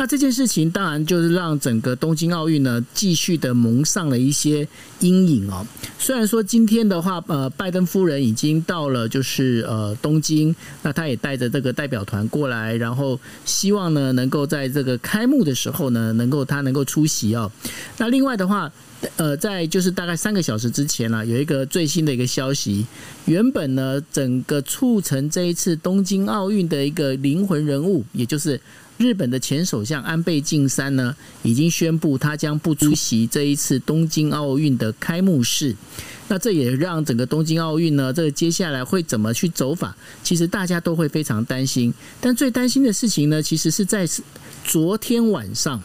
那这件事情当然就是让整个东京奥运呢继续的蒙上了一些阴影哦。虽然说今天的话，呃，拜登夫人已经到了，就是呃东京，那他也带着这个代表团过来，然后希望呢能够在这个开幕的时候呢，能够他能够出席哦。那另外的话，呃，在就是大概三个小时之前呢，有一个最新的一个消息，原本呢整个促成这一次东京奥运的一个灵魂人物，也就是。日本的前首相安倍晋三呢，已经宣布他将不出席这一次东京奥运的开幕式。那这也让整个东京奥运呢，这个接下来会怎么去走法？其实大家都会非常担心。但最担心的事情呢，其实是在昨天晚上。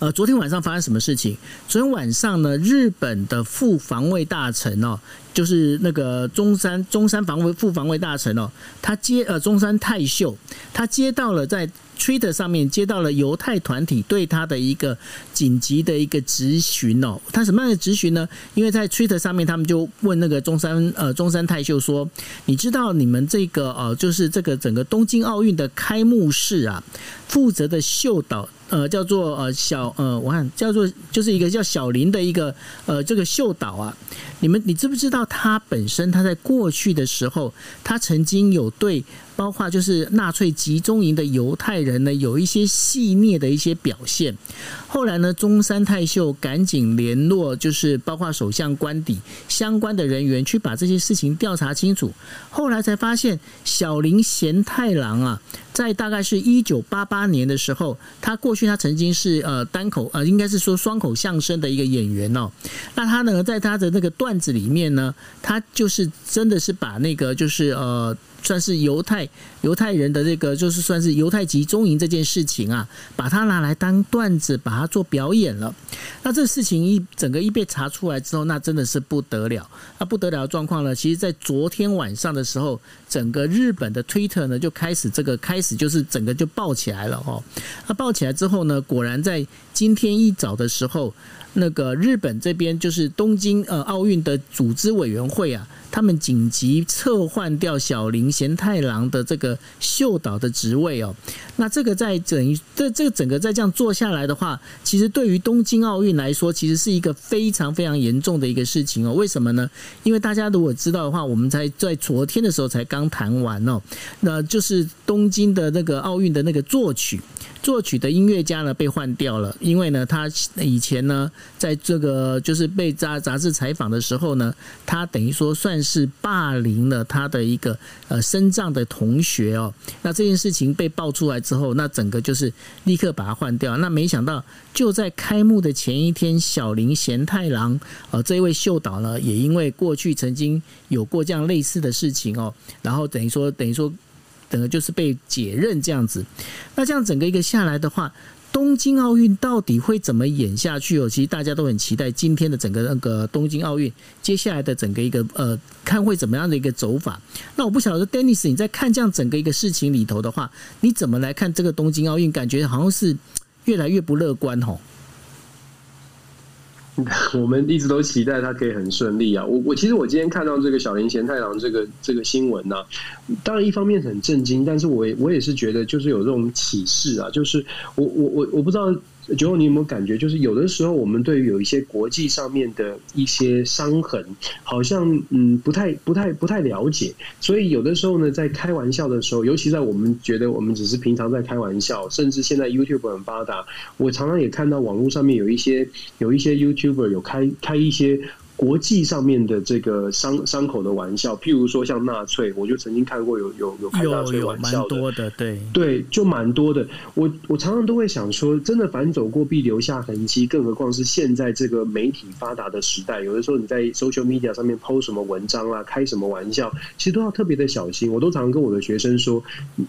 呃，昨天晚上发生什么事情？昨天晚上呢，日本的副防卫大臣哦，就是那个中山中山防卫副防卫大臣哦，他接呃中山泰秀，他接到了在 Twitter 上面接到了犹太团体对他的一个紧急的一个质询哦。他什么样的质询呢？因为在 Twitter 上面，他们就问那个中山呃中山泰秀说：“你知道你们这个呃，就是这个整个东京奥运的开幕式啊，负责的秀导。”呃，叫做呃小呃，我看叫做就是一个叫小林的一个呃这个秀导啊，你们你知不知道他本身他在过去的时候，他曾经有对。包括就是纳粹集中营的犹太人呢，有一些戏谑的一些表现。后来呢，中山泰秀赶紧联络，就是包括首相官邸相关的人员，去把这些事情调查清楚。后来才发现，小林贤太郎啊，在大概是一九八八年的时候，他过去他曾经是呃单口呃，应该是说双口相声的一个演员哦。那他呢，在他的那个段子里面呢，他就是真的是把那个就是呃。算是犹太犹太人的这个，就是算是犹太集中营这件事情啊，把它拿来当段子，把它做表演了。那这事情一整个一被查出来之后，那真的是不得了。那不得了的状况呢，其实在昨天晚上的时候，整个日本的 Twitter 呢就开始这个开始就是整个就爆起来了哦。那爆起来之后呢，果然在今天一早的时候。那个日本这边就是东京呃奥运的组织委员会啊，他们紧急撤换掉小林贤太郎的这个秀导的职位哦。那这个在整这这个整个在这样做下来的话，其实对于东京奥运来说，其实是一个非常非常严重的一个事情哦。为什么呢？因为大家如果知道的话，我们才在昨天的时候才刚谈完哦，那就是东京的那个奥运的那个作曲。作曲的音乐家呢被换掉了，因为呢他以前呢在这个就是被杂杂志采访的时候呢，他等于说算是霸凌了他的一个呃身障的同学哦。那这件事情被爆出来之后，那整个就是立刻把他换掉。那没想到就在开幕的前一天，小林贤太郎呃这位秀导呢，也因为过去曾经有过这样类似的事情哦，然后等于说等于说。等于就是被解任这样子。那这样整个一个下来的话，东京奥运到底会怎么演下去哦？其实大家都很期待今天的整个那个东京奥运接下来的整个一个呃，看会怎么样的一个走法。那我不晓得，Dennis，你在看这样整个一个事情里头的话，你怎么来看这个东京奥运？感觉好像是越来越不乐观哦。我们一直都期待他可以很顺利啊！我我其实我今天看到这个小林贤太郎这个这个新闻呢、当然一方面很震惊，但是我也我也是觉得就是有这种启示啊，就是我我我我不知道。九，你有没有感觉，就是有的时候我们对于有一些国际上面的一些伤痕，好像嗯不太不太不太了解，所以有的时候呢，在开玩笑的时候，尤其在我们觉得我们只是平常在开玩笑，甚至现在 YouTube 很发达，我常常也看到网络上面有一些有一些 YouTuber 有开开一些。国际上面的这个伤伤口的玩笑，譬如说像纳粹，我就曾经看过有有有开纳粹玩笑的，蛮多的，对对，就蛮多的。我我常常都会想说，真的反走过必留下痕迹，更何况是现在这个媒体发达的时代，有的时候你在 social media 上面 post 什么文章啊，开什么玩笑，其实都要特别的小心。我都常常跟我的学生说，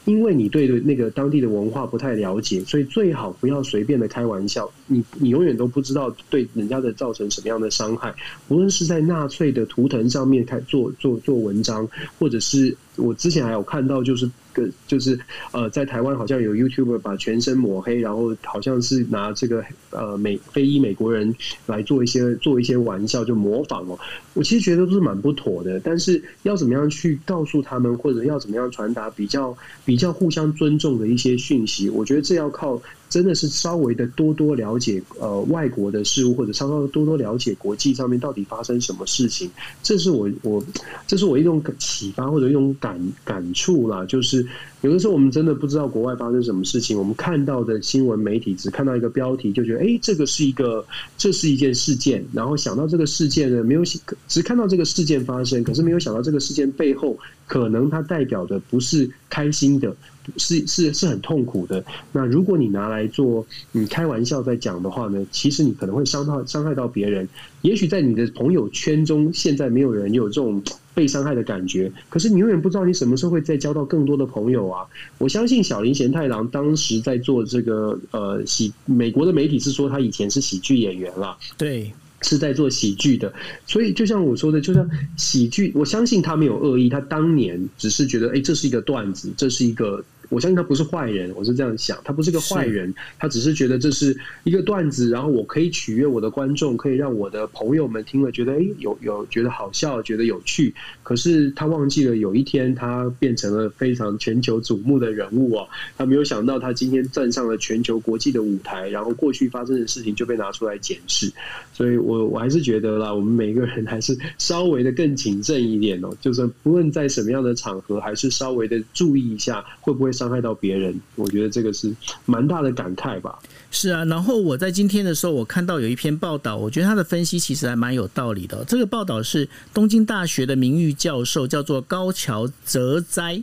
因为你对的那个当地的文化不太了解，所以最好不要随便的开玩笑。你你永远都不知道对人家的造成什么样的伤害。无论是在纳粹的图腾上面他做做做文章，或者是我之前还有看到，就是个就是呃，在台湾好像有 YouTuber 把全身抹黑，然后好像是拿这个呃美非裔美国人来做一些做一些玩笑，就模仿哦。我其实觉得都是蛮不妥的，但是要怎么样去告诉他们，或者要怎么样传达比较比较互相尊重的一些讯息，我觉得这要靠。真的是稍微的多多了解呃外国的事物，或者稍稍多多了解国际上面到底发生什么事情，这是我我这是我一种启发或者一种感感感触啦。就是有的时候我们真的不知道国外发生什么事情，我们看到的新闻媒体只看到一个标题，就觉得哎，这个是一个这是一件事件，然后想到这个事件呢，没有只看到这个事件发生，可是没有想到这个事件背后可能它代表的不是开心的。是是是很痛苦的。那如果你拿来做你开玩笑在讲的话呢，其实你可能会伤到伤害到别人。也许在你的朋友圈中，现在没有人有这种被伤害的感觉，可是你永远不知道你什么时候会再交到更多的朋友啊！我相信小林贤太郎当时在做这个呃喜，美国的媒体是说他以前是喜剧演员啦，对，是在做喜剧的。所以就像我说的，就像喜剧，我相信他没有恶意，他当年只是觉得，哎，这是一个段子，这是一个。我相信他不是坏人，我是这样想，他不是个坏人，他只是觉得这是一个段子，然后我可以取悦我的观众，可以让我的朋友们听了觉得哎有有觉得好笑，觉得有趣。可是他忘记了有一天他变成了非常全球瞩目的人物哦，他没有想到他今天站上了全球国际的舞台，然后过去发生的事情就被拿出来检视。所以我我还是觉得啦，我们每个人还是稍微的更谨慎一点哦，就是不论在什么样的场合，还是稍微的注意一下会不会。伤害到别人，我觉得这个是蛮大的感慨吧。是啊，然后我在今天的时候，我看到有一篇报道，我觉得他的分析其实还蛮有道理的。这个报道是东京大学的名誉教授，叫做高桥哲哉，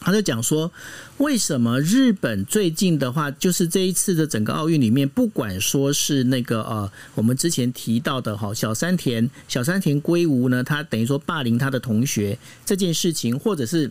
他就讲说，为什么日本最近的话，就是这一次的整个奥运里面，不管说是那个呃，我们之前提到的哈小山田小山田圭吾呢，他等于说霸凌他的同学这件事情，或者是。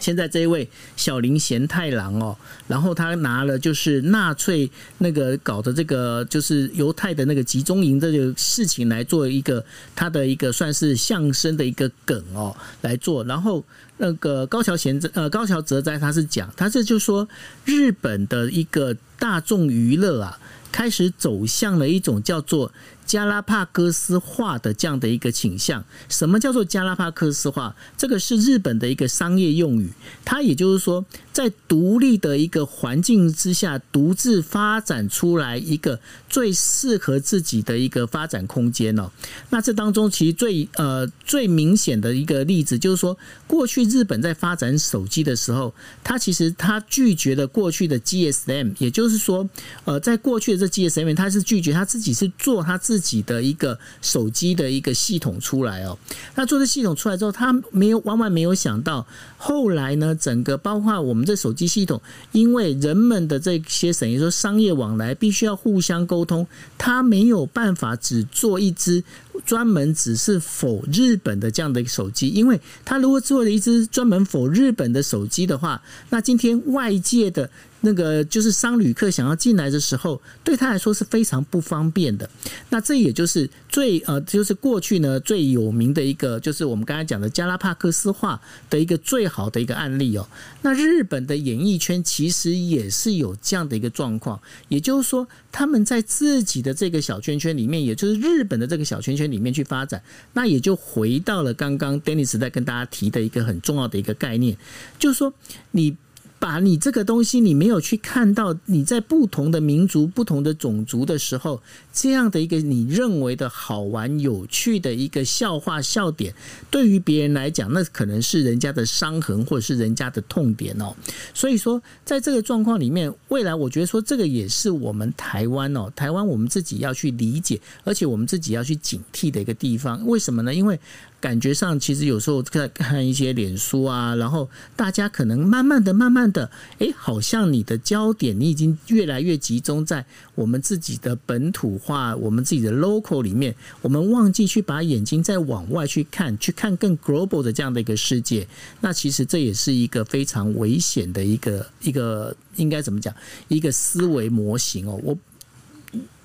现在这一位小林贤太郎哦，然后他拿了就是纳粹那个搞的这个就是犹太的那个集中营这个事情来做一个他的一个算是相声的一个梗哦来做，然后那个高桥贤呃高桥哲哉他是讲，他这就说日本的一个大众娱乐啊，开始走向了一种叫做。加拉帕戈斯化的这样的一个倾向，什么叫做加拉帕戈斯化？这个是日本的一个商业用语，它也就是说，在独立的一个环境之下，独自发展出来一个最适合自己的一个发展空间哦。那这当中其实最呃最明显的一个例子，就是说，过去日本在发展手机的时候，它其实它拒绝了过去的 GSM，也就是说，呃，在过去的这 GSM，它是拒绝他自己是做他自己。的一个手机的一个系统出来哦，那做这系统出来之后，他没有万万没有想到，后来呢，整个包括我们这手机系统，因为人们的这些等于说商业往来必须要互相沟沟通，他没有办法只做一只专门只是否日本的这样的一个手机，因为他如果做了一只专门否日本的手机的话，那今天外界的。那个就是商旅客想要进来的时候，对他来说是非常不方便的。那这也就是最呃，就是过去呢最有名的一个，就是我们刚才讲的加拉帕克斯化的一个最好的一个案例哦。那日本的演艺圈其实也是有这样的一个状况，也就是说他们在自己的这个小圈圈里面，也就是日本的这个小圈圈里面去发展，那也就回到了刚刚 Dennis 在跟大家提的一个很重要的一个概念，就是说你。把你这个东西，你没有去看到你在不同的民族、不同的种族的时候，这样的一个你认为的好玩、有趣的一个笑话、笑点，对于别人来讲，那可能是人家的伤痕或者是人家的痛点哦。所以说，在这个状况里面，未来我觉得说这个也是我们台湾哦，台湾我们自己要去理解，而且我们自己要去警惕的一个地方。为什么呢？因为感觉上，其实有时候在看一些脸书啊，然后大家可能慢慢的、慢慢的，哎，好像你的焦点你已经越来越集中在我们自己的本土化、我们自己的 local 里面，我们忘记去把眼睛再往外去看，去看更 global 的这样的一个世界。那其实这也是一个非常危险的一个一个应该怎么讲？一个思维模型哦。我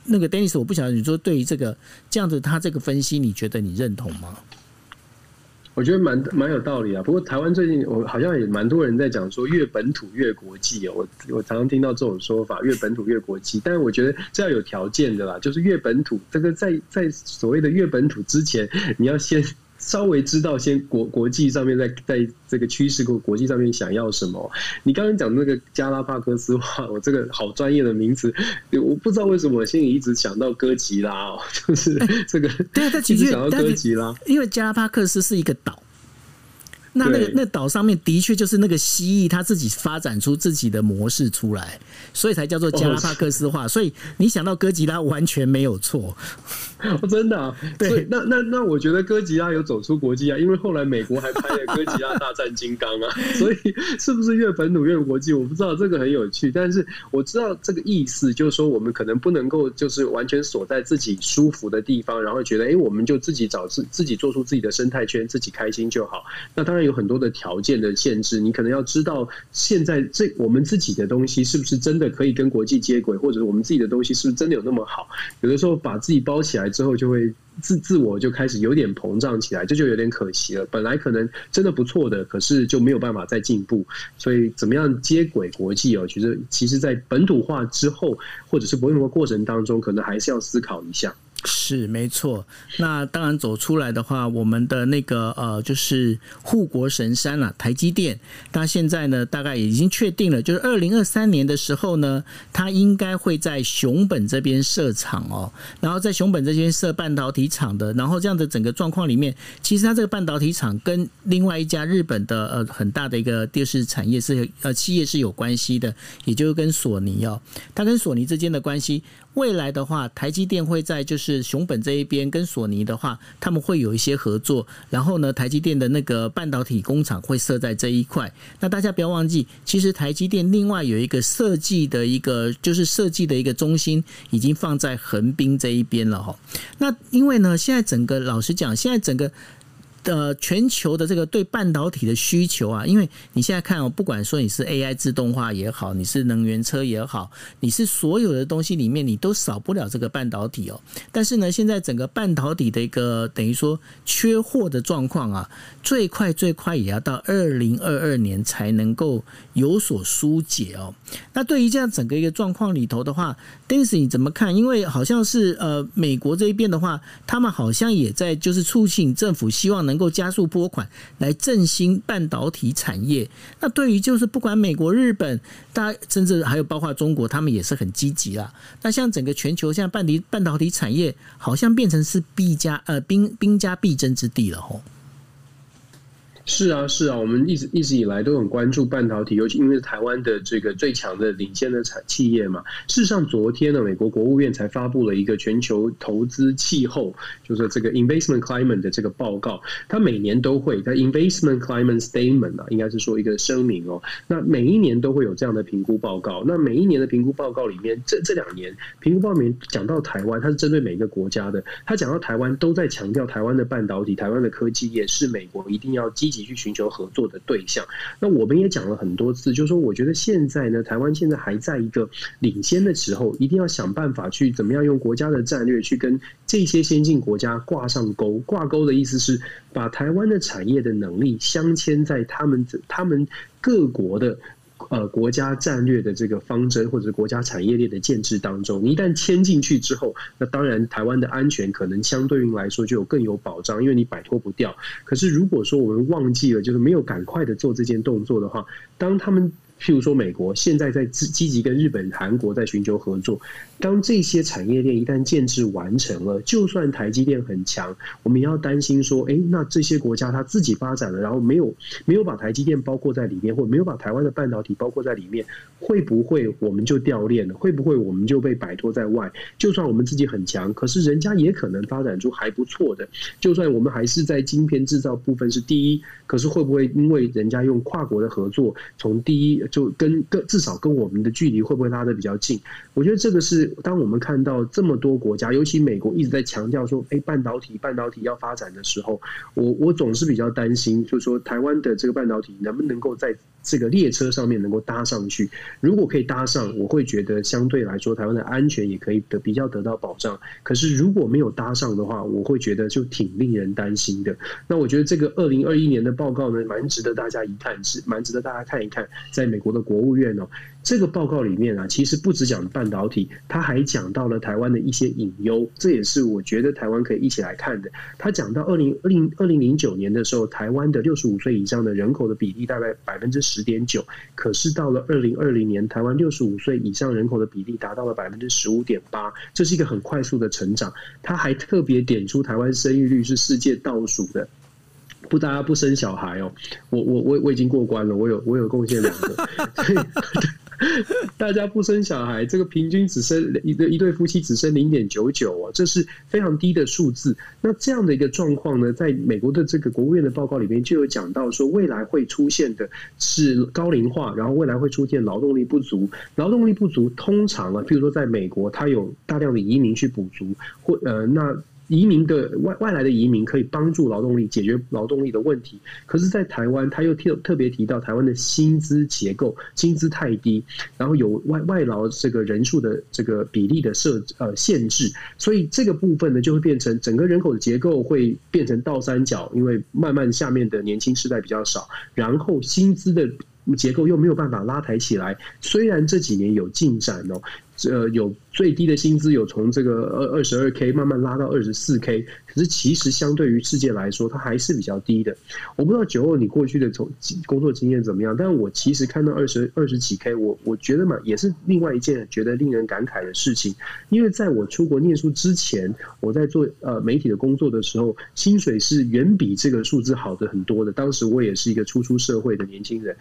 那个 Dennis，我不晓得你说对于这个这样子，他这个分析，你觉得你认同吗？我觉得蛮蛮有道理啊，不过台湾最近我好像也蛮多人在讲说越本土越国际哦，我我常常听到这种说法，越本土越国际，但是我觉得这要有条件的啦，就是越本土这个在在所谓的越本土之前，你要先。稍微知道先国国际上面在在这个趋势国国际上面想要什么。你刚刚讲那个加拉帕克斯话，我这个好专业的名词，我不知道为什么我心里一直想到哥吉拉哦，就是这个。对啊，他其实想到哥吉拉，因为加拉帕克斯是一个岛。那那个那岛上面的确就是那个蜥蜴，它自己发展出自己的模式出来，所以才叫做加拉帕克斯化。所以你想到哥吉拉完全没有错。哦，真的啊？对，那那那我觉得哥吉拉有走出国际啊，因为后来美国还拍了《哥吉拉大战金刚》啊，所以是不是越本土越国际？我不知道，这个很有趣。但是我知道这个意思，就是说我们可能不能够就是完全锁在自己舒服的地方，然后觉得哎，我们就自己找自自己做出自己的生态圈，自己开心就好。那当然有很多的条件的限制，你可能要知道现在这我们自己的东西是不是真的可以跟国际接轨，或者我们自己的东西是不是真的有那么好？有的时候把自己包起来。之后就会自自我就开始有点膨胀起来，这就有点可惜了。本来可能真的不错的，可是就没有办法再进步。所以怎么样接轨国际哦？其实其实，在本土化之后，或者是本土化过程当中，可能还是要思考一下。是没错，那当然走出来的话，我们的那个呃，就是护国神山了，台积电。它现在呢，大概已经确定了，就是二零二三年的时候呢，它应该会在熊本这边设厂哦。然后在熊本这边设半导体厂的，然后这样的整个状况里面，其实它这个半导体厂跟另外一家日本的呃很大的一个电视产业是呃企业是有关系的，也就是跟索尼哦，它跟索尼之间的关系。未来的话，台积电会在就是熊本这一边跟索尼的话，他们会有一些合作。然后呢，台积电的那个半导体工厂会设在这一块。那大家不要忘记，其实台积电另外有一个设计的一个就是设计的一个中心，已经放在横滨这一边了哈。那因为呢，现在整个老实讲，现在整个。呃，全球的这个对半导体的需求啊，因为你现在看哦，不管说你是 AI 自动化也好，你是能源车也好，你是所有的东西里面，你都少不了这个半导体哦。但是呢，现在整个半导体的一个等于说缺货的状况啊，最快最快也要到二零二二年才能够有所疏解哦。那对于这样整个一个状况里头的话，Dennis 你怎么看？因为好像是呃，美国这一边的话，他们好像也在就是促进政府希望能。能够加速拨款来振兴半导体产业。那对于就是不管美国、日本，大家甚至还有包括中国，他们也是很积极啦。那像整个全球，像半导半导体产业好像变成是必家呃兵兵家必争之地了吼。是啊，是啊，我们一直一直以来都很关注半导体，尤其因为台湾的这个最强的领先的产企业嘛。事实上，昨天呢，美国国务院才发布了一个全球投资气候，就是这个 Investment Climate 的这个报告。它每年都会在 Investment Climate Statement 啊，应该是说一个声明哦。那每一年都会有这样的评估报告。那每一年的评估报告里面，这这两年评估报告里面讲到台湾，它是针对每一个国家的。它讲到台湾，都在强调台湾的半导体、台湾的科技业是美国一定要积极。去寻求合作的对象，那我们也讲了很多次，就是说，我觉得现在呢，台湾现在还在一个领先的时候，一定要想办法去怎么样用国家的战略去跟这些先进国家挂上钩。挂钩的意思是把台湾的产业的能力镶嵌在他们他们各国的。呃，国家战略的这个方针或者国家产业链的建制当中，你一旦签进去之后，那当然台湾的安全可能相对于来说就有更有保障，因为你摆脱不掉。可是如果说我们忘记了，就是没有赶快的做这件动作的话，当他们。譬如说，美国现在在积积极跟日本、韩国在寻求合作。当这些产业链一旦建制完成了，就算台积电很强，我们也要担心说，哎，那这些国家它自己发展了，然后没有没有把台积电包括在里面，或没有把台湾的半导体包括在里面，会不会我们就掉链了？会不会我们就被摆脱在外？就算我们自己很强，可是人家也可能发展出还不错的。就算我们还是在晶片制造部分是第一，可是会不会因为人家用跨国的合作，从第一就跟跟至少跟我们的距离会不会拉得比较近？我觉得这个是当我们看到这么多国家，尤其美国一直在强调说，哎，半导体半导体要发展的时候，我我总是比较担心，就是说台湾的这个半导体能不能够在这个列车上面能够搭上去？如果可以搭上，我会觉得相对来说台湾的安全也可以得比较得到保障。可是如果没有搭上的话，我会觉得就挺令人担心的。那我觉得这个二零二一年的报告呢，蛮值得大家一看，是蛮值得大家看一看，在美国的国务院哦。这个报告里面啊，其实不只讲半导体，他还讲到了台湾的一些隐忧，这也是我觉得台湾可以一起来看的。他讲到二零二零二零零九年的时候，台湾的六十五岁以上的人口的比例大概百分之十点九，可是到了二零二零年，台湾六十五岁以上人口的比例达到了百分之十五点八，这是一个很快速的成长。他还特别点出台湾生育率是世界倒数的。不，大家不生小孩哦。我我我我已经过关了，我有我有贡献两个，所 以 大家不生小孩，这个平均只生一对一对夫妻只生零点九九哦，这是非常低的数字。那这样的一个状况呢，在美国的这个国务院的报告里面就有讲到说，未来会出现的是高龄化，然后未来会出现劳动力不足。劳动力不足通常啊，譬如说在美国，它有大量的移民去补足，或呃那。移民的外外来的移民可以帮助劳动力解决劳动力的问题，可是，在台湾，他又特特别提到台湾的薪资结构，薪资太低，然后有外外劳这个人数的这个比例的设呃限制，所以这个部分呢，就会变成整个人口的结构会变成倒三角，因为慢慢下面的年轻世代比较少，然后薪资的结构又没有办法拉抬起来，虽然这几年有进展哦。呃，有最低的薪资有从这个二二十二 K 慢慢拉到二十四 K，可是其实相对于世界来说，它还是比较低的。我不知道九二你过去的从工作经验怎么样，但我其实看到二十二十几 K，我我觉得嘛，也是另外一件觉得令人感慨的事情。因为在我出国念书之前，我在做呃媒体的工作的时候，薪水是远比这个数字好的很多的。当时我也是一个初出社会的年轻人。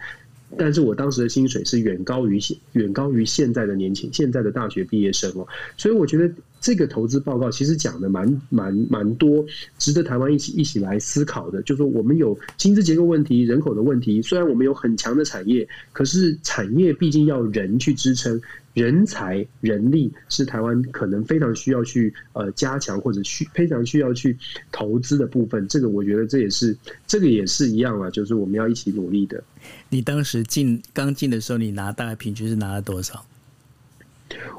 但是我当时的薪水是远高于现远高于现在的年轻现在的大学毕业生哦，所以我觉得这个投资报告其实讲的蛮蛮蛮多，值得台湾一起一起来思考的。就是说我们有薪资结构问题、人口的问题，虽然我们有很强的产业，可是产业毕竟要人去支撑。人才、人力是台湾可能非常需要去呃加强或者需非常需要去投资的部分。这个我觉得这也是这个也是一样啊，就是我们要一起努力的。你当时进刚进的时候，你拿大概平均是拿了多少？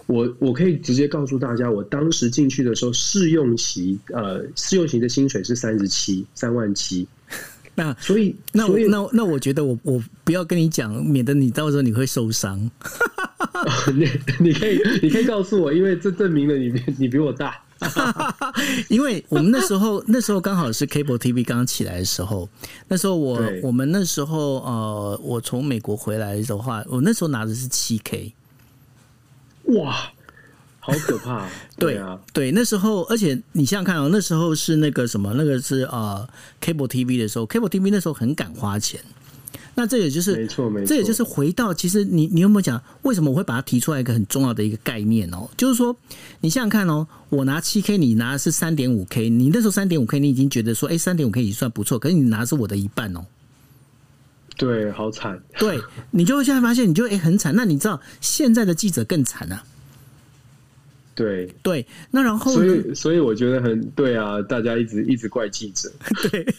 我我可以直接告诉大家，我当时进去的时候，试用期呃试用期的薪水是三十七三万七。那所以那我那那我觉得我我不要跟你讲，免得你到时候你会受伤。你你可以你可以告诉我，因为这证明了你你比我大。因为我们那时候那时候刚好是 Cable TV 刚刚起来的时候，那时候我我们那时候呃，我从美国回来的话，我那时候拿的是七 K。哇！好可怕。对啊，对，那时候，而且你想想看哦，那时候是那个什么，那个是呃，Cable TV 的时候，Cable TV 那时候很敢花钱。那这也就是，没错没错，这也就是回到，其实你你有没有讲，为什么我会把它提出来一个很重要的一个概念哦？就是说，你想想看哦，我拿七 K，你拿的是三点五 K，你那时候三点五 K，你已经觉得说，哎，三点五 K 已经算不错，可是你拿的是我的一半哦。对，好惨。对，你就会现在发现，你就哎很惨。那你知道现在的记者更惨啊？对对，那然后所以所以我觉得很对啊，大家一直一直怪记者，对，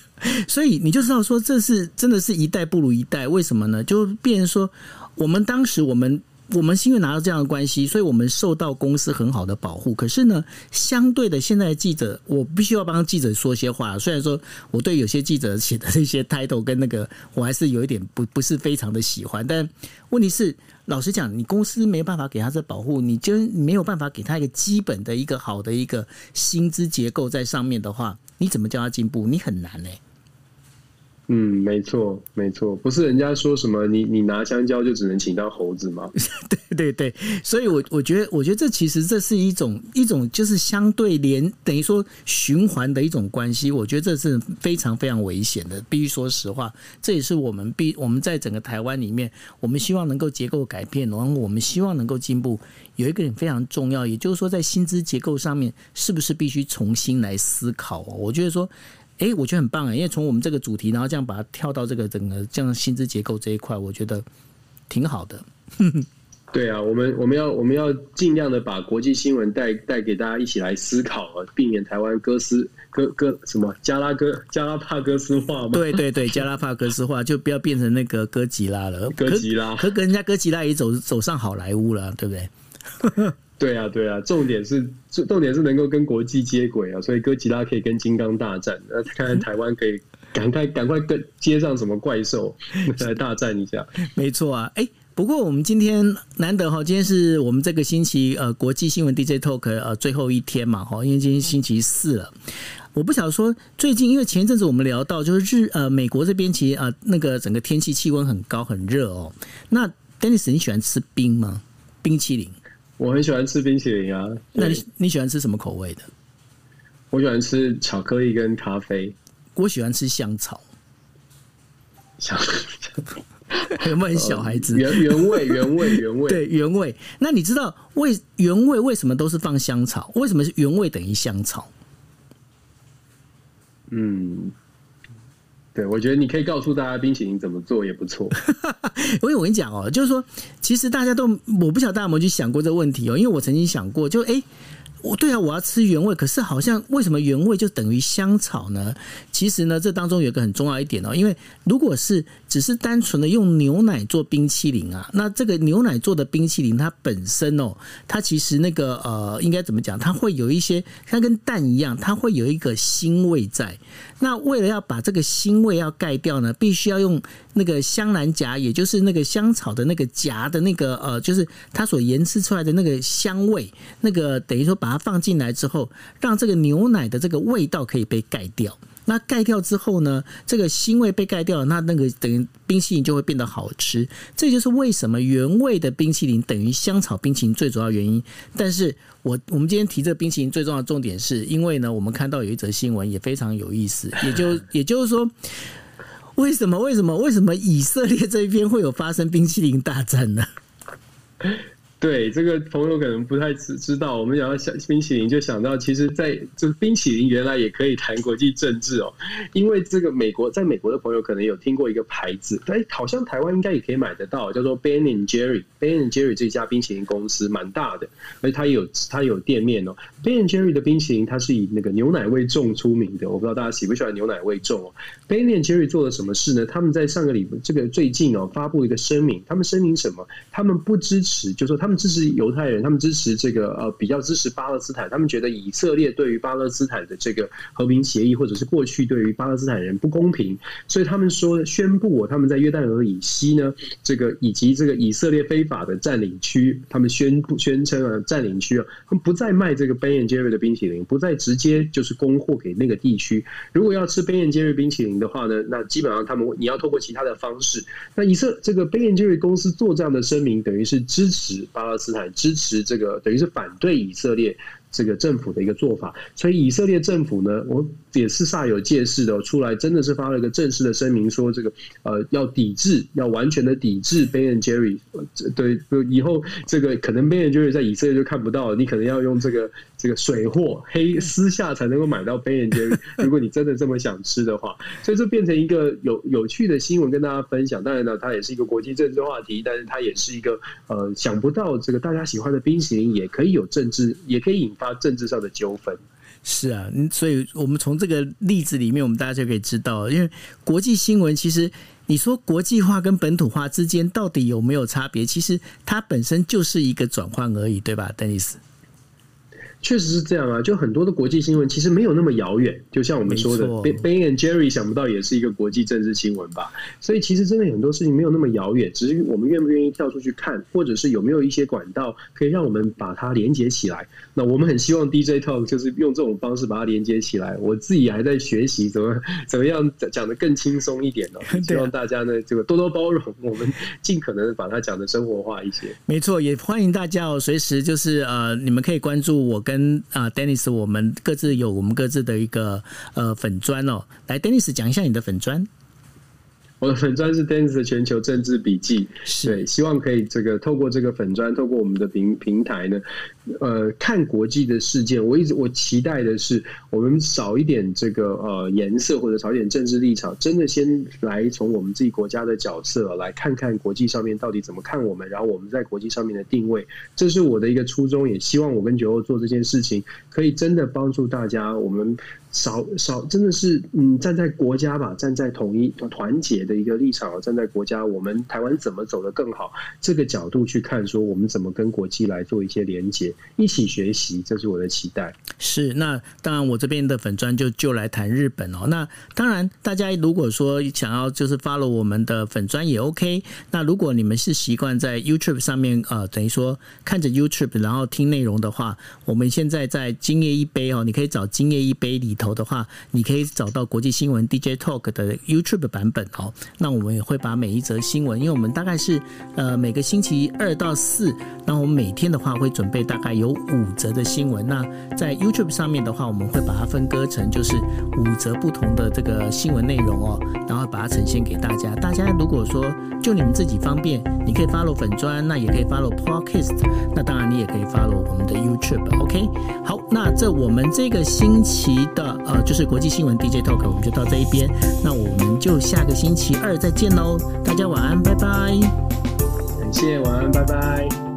所以你就知道说这是真的是一代不如一代，为什么呢？就变成说我们当时我们。我们是因为拿到这样的关系，所以我们受到公司很好的保护。可是呢，相对的，现在的记者，我必须要帮记者说些话。虽然说我对有些记者写的那些 title 跟那个，我还是有一点不不是非常的喜欢。但问题是，老实讲，你公司没办法给他这保护，你就没有办法给他一个基本的一个好的一个薪资结构在上面的话，你怎么叫他进步？你很难嘞、嗯，没错，没错，不是人家说什么你你拿香蕉就只能请到猴子吗？对对对，所以我我觉得，我觉得这其实这是一种一种就是相对连等于说循环的一种关系，我觉得这是非常非常危险的。必须说实话，这也是我们必我们在整个台湾里面，我们希望能够结构改变，然后我们希望能够进步。有一个人非常重要，也就是说，在薪资结构上面，是不是必须重新来思考？我觉得说。哎、欸，我觉得很棒哎，因为从我们这个主题，然后这样把它跳到这个整个这样薪资结构这一块，我觉得挺好的。对啊，我们我们要我们要尽量的把国际新闻带带给大家一起来思考啊，避免台湾哥斯哥哥什么加拉哥加拉帕哥斯化嘛。对对对，加拉帕哥斯化就不要变成那个哥吉拉了。哥吉拉，可跟人家哥吉拉也走走上好莱坞了，对不对？对啊，对啊，重点是重点是能够跟国际接轨啊，所以哥吉拉可以跟金刚大战，那看看 台湾可以赶快赶快跟接上什么怪兽来 大战一下。没错啊，哎，不过我们今天难得哈，今天是我们这个星期呃国际新闻 DJ Talk 呃最后一天嘛哈，因为今天星期四了，我不晓得说最近，因为前一阵子我们聊到就是日呃美国这边其实呃那个整个天气气温很高很热哦，那 Dennis 你喜欢吃冰吗？冰淇淋？我很喜欢吃冰淇淋啊，那你你喜欢吃什么口味的？我喜欢吃巧克力跟咖啡。我喜欢吃香草。香 有没有很小孩子？原原味原味原味，对原味。那你知道为原味为什么都是放香草？为什么是原味等于香草？嗯。对，我觉得你可以告诉大家冰淇淋怎么做也不错。因 为我跟你讲哦，就是说，其实大家都我不晓得大家有没有去想过这个问题哦，因为我曾经想过，就哎。我对啊，我要吃原味，可是好像为什么原味就等于香草呢？其实呢，这当中有一个很重要一点哦，因为如果是只是单纯的用牛奶做冰淇淋啊，那这个牛奶做的冰淇淋它本身哦，它其实那个呃，应该怎么讲？它会有一些，它跟蛋一样，它会有一个腥味在。那为了要把这个腥味要盖掉呢，必须要用那个香兰荚，也就是那个香草的那个荚的那个呃，就是它所延伸出来的那个香味，那个等于说把。把它放进来之后，让这个牛奶的这个味道可以被盖掉。那盖掉之后呢，这个腥味被盖掉了，那那个等于冰淇淋就会变得好吃。这就是为什么原味的冰淇淋等于香草冰淇淋最主要原因。但是我我们今天提这个冰淇淋最重要的重点是因为呢，我们看到有一则新闻也非常有意思，也就 也就是说，为什么为什么为什么以色列这一边会有发生冰淇淋大战呢？对这个朋友可能不太知知道，我们讲到想冰淇淋，就想到其实在这冰淇淋原来也可以谈国际政治哦。因为这个美国，在美国的朋友可能有听过一个牌子，哎，好像台湾应该也可以买得到，叫做 Ben and Jerry。Ben and Jerry 这家冰淇淋公司蛮大的，而且它有它有店面哦。Ben and Jerry 的冰淇淋它是以那个牛奶味重出名的，我不知道大家喜不喜欢牛奶味重哦。Ben and Jerry 做了什么事呢？他们在上个礼这个最近哦发布一个声明，他们声明什么？他们不支持，就是说他他们支持犹太人，他们支持这个呃，比较支持巴勒斯坦。他们觉得以色列对于巴勒斯坦的这个和平协议，或者是过去对于巴勒斯坦人不公平，所以他们说宣布，他们在约旦河以西呢，这个以及这个以色列非法的占领区，他们宣布宣称啊，占领区啊，他们不再卖这个 Ben and Jerry 的冰淇淋，不再直接就是供货给那个地区。如果要吃 Ben and Jerry 冰淇淋的话呢，那基本上他们你要透过其他的方式。那以色这个 Ben and Jerry 公司做这样的声明，等于是支持。巴勒斯坦支持这个，等于是反对以色列。这个政府的一个做法，所以以色列政府呢，我也是煞有介事的出来，真的是发了一个正式的声明，说这个呃要抵制，要完全的抵制 Ben and Jerry。对，以后这个可能 Ben and Jerry 在以色列就看不到，你可能要用这个这个水货黑私下才能够买到 Ben and Jerry。如果你真的这么想吃的话，所以这变成一个有有趣的新闻跟大家分享。当然呢，它也是一个国际政治话题，但是它也是一个呃想不到这个大家喜欢的冰淇淋也可以有政治，也可以引。发政治上的纠纷是啊，所以我们从这个例子里面，我们大家就可以知道，因为国际新闻其实你说国际化跟本土化之间到底有没有差别？其实它本身就是一个转换而已，对吧丹尼斯确实是这样啊，就很多的国际新闻其实没有那么遥远，就像我们说的，Ben and Jerry 想不到也是一个国际政治新闻吧？所以其实真的很多事情没有那么遥远，只是我们愿不愿意跳出去看，或者是有没有一些管道可以让我们把它连接起来。那我们很希望 DJ Talk 就是用这种方式把它连接起来。我自己还在学习怎么 怎么样讲的更轻松一点 呢？希望大家呢这个多多包容，我们尽可能把它讲的生活化一些。没错，也欢迎大家哦，随时就是呃，你们可以关注我。跟啊，Dennis，我们各自有我们各自的一个呃粉砖哦。来，Dennis 讲一下你的粉砖。我的粉砖是 Dennis 的全球政治笔记，对，希望可以这个透过这个粉砖，透过我们的平平台呢。呃，看国际的事件，我一直我期待的是，我们少一点这个呃颜色，或者少一点政治立场，真的先来从我们自己国家的角色来看看国际上面到底怎么看我们，然后我们在国际上面的定位，这是我的一个初衷，也希望我跟九欧做这件事情，可以真的帮助大家，我们少少真的是嗯站在国家吧，站在统一团结的一个立场，站在国家，我们台湾怎么走得更好，这个角度去看，说我们怎么跟国际来做一些连接。一起学习，这是我的期待。是，那当然，我这边的粉砖就就来谈日本哦。那当然，大家如果说想要就是 follow 我们的粉砖也 OK。那如果你们是习惯在 YouTube 上面呃，等于说看着 YouTube 然后听内容的话，我们现在在今夜一杯哦，你可以找今夜一杯里头的话，你可以找到国际新闻 DJ Talk 的 YouTube 版本哦。那我们也会把每一则新闻，因为我们大概是呃每个星期二到四，那我们每天的话会准备大概。有五则的新闻，那在 YouTube 上面的话，我们会把它分割成就是五则不同的这个新闻内容哦，然后把它呈现给大家。大家如果说就你们自己方便，你可以 follow 粉专，那也可以 follow Podcast，那当然你也可以 follow 我们的 YouTube。OK，好，那这我们这个星期的呃就是国际新闻 DJ Talk，我们就到这一边，那我们就下个星期二再见喽，大家晚安，拜拜。感谢，晚安，拜拜。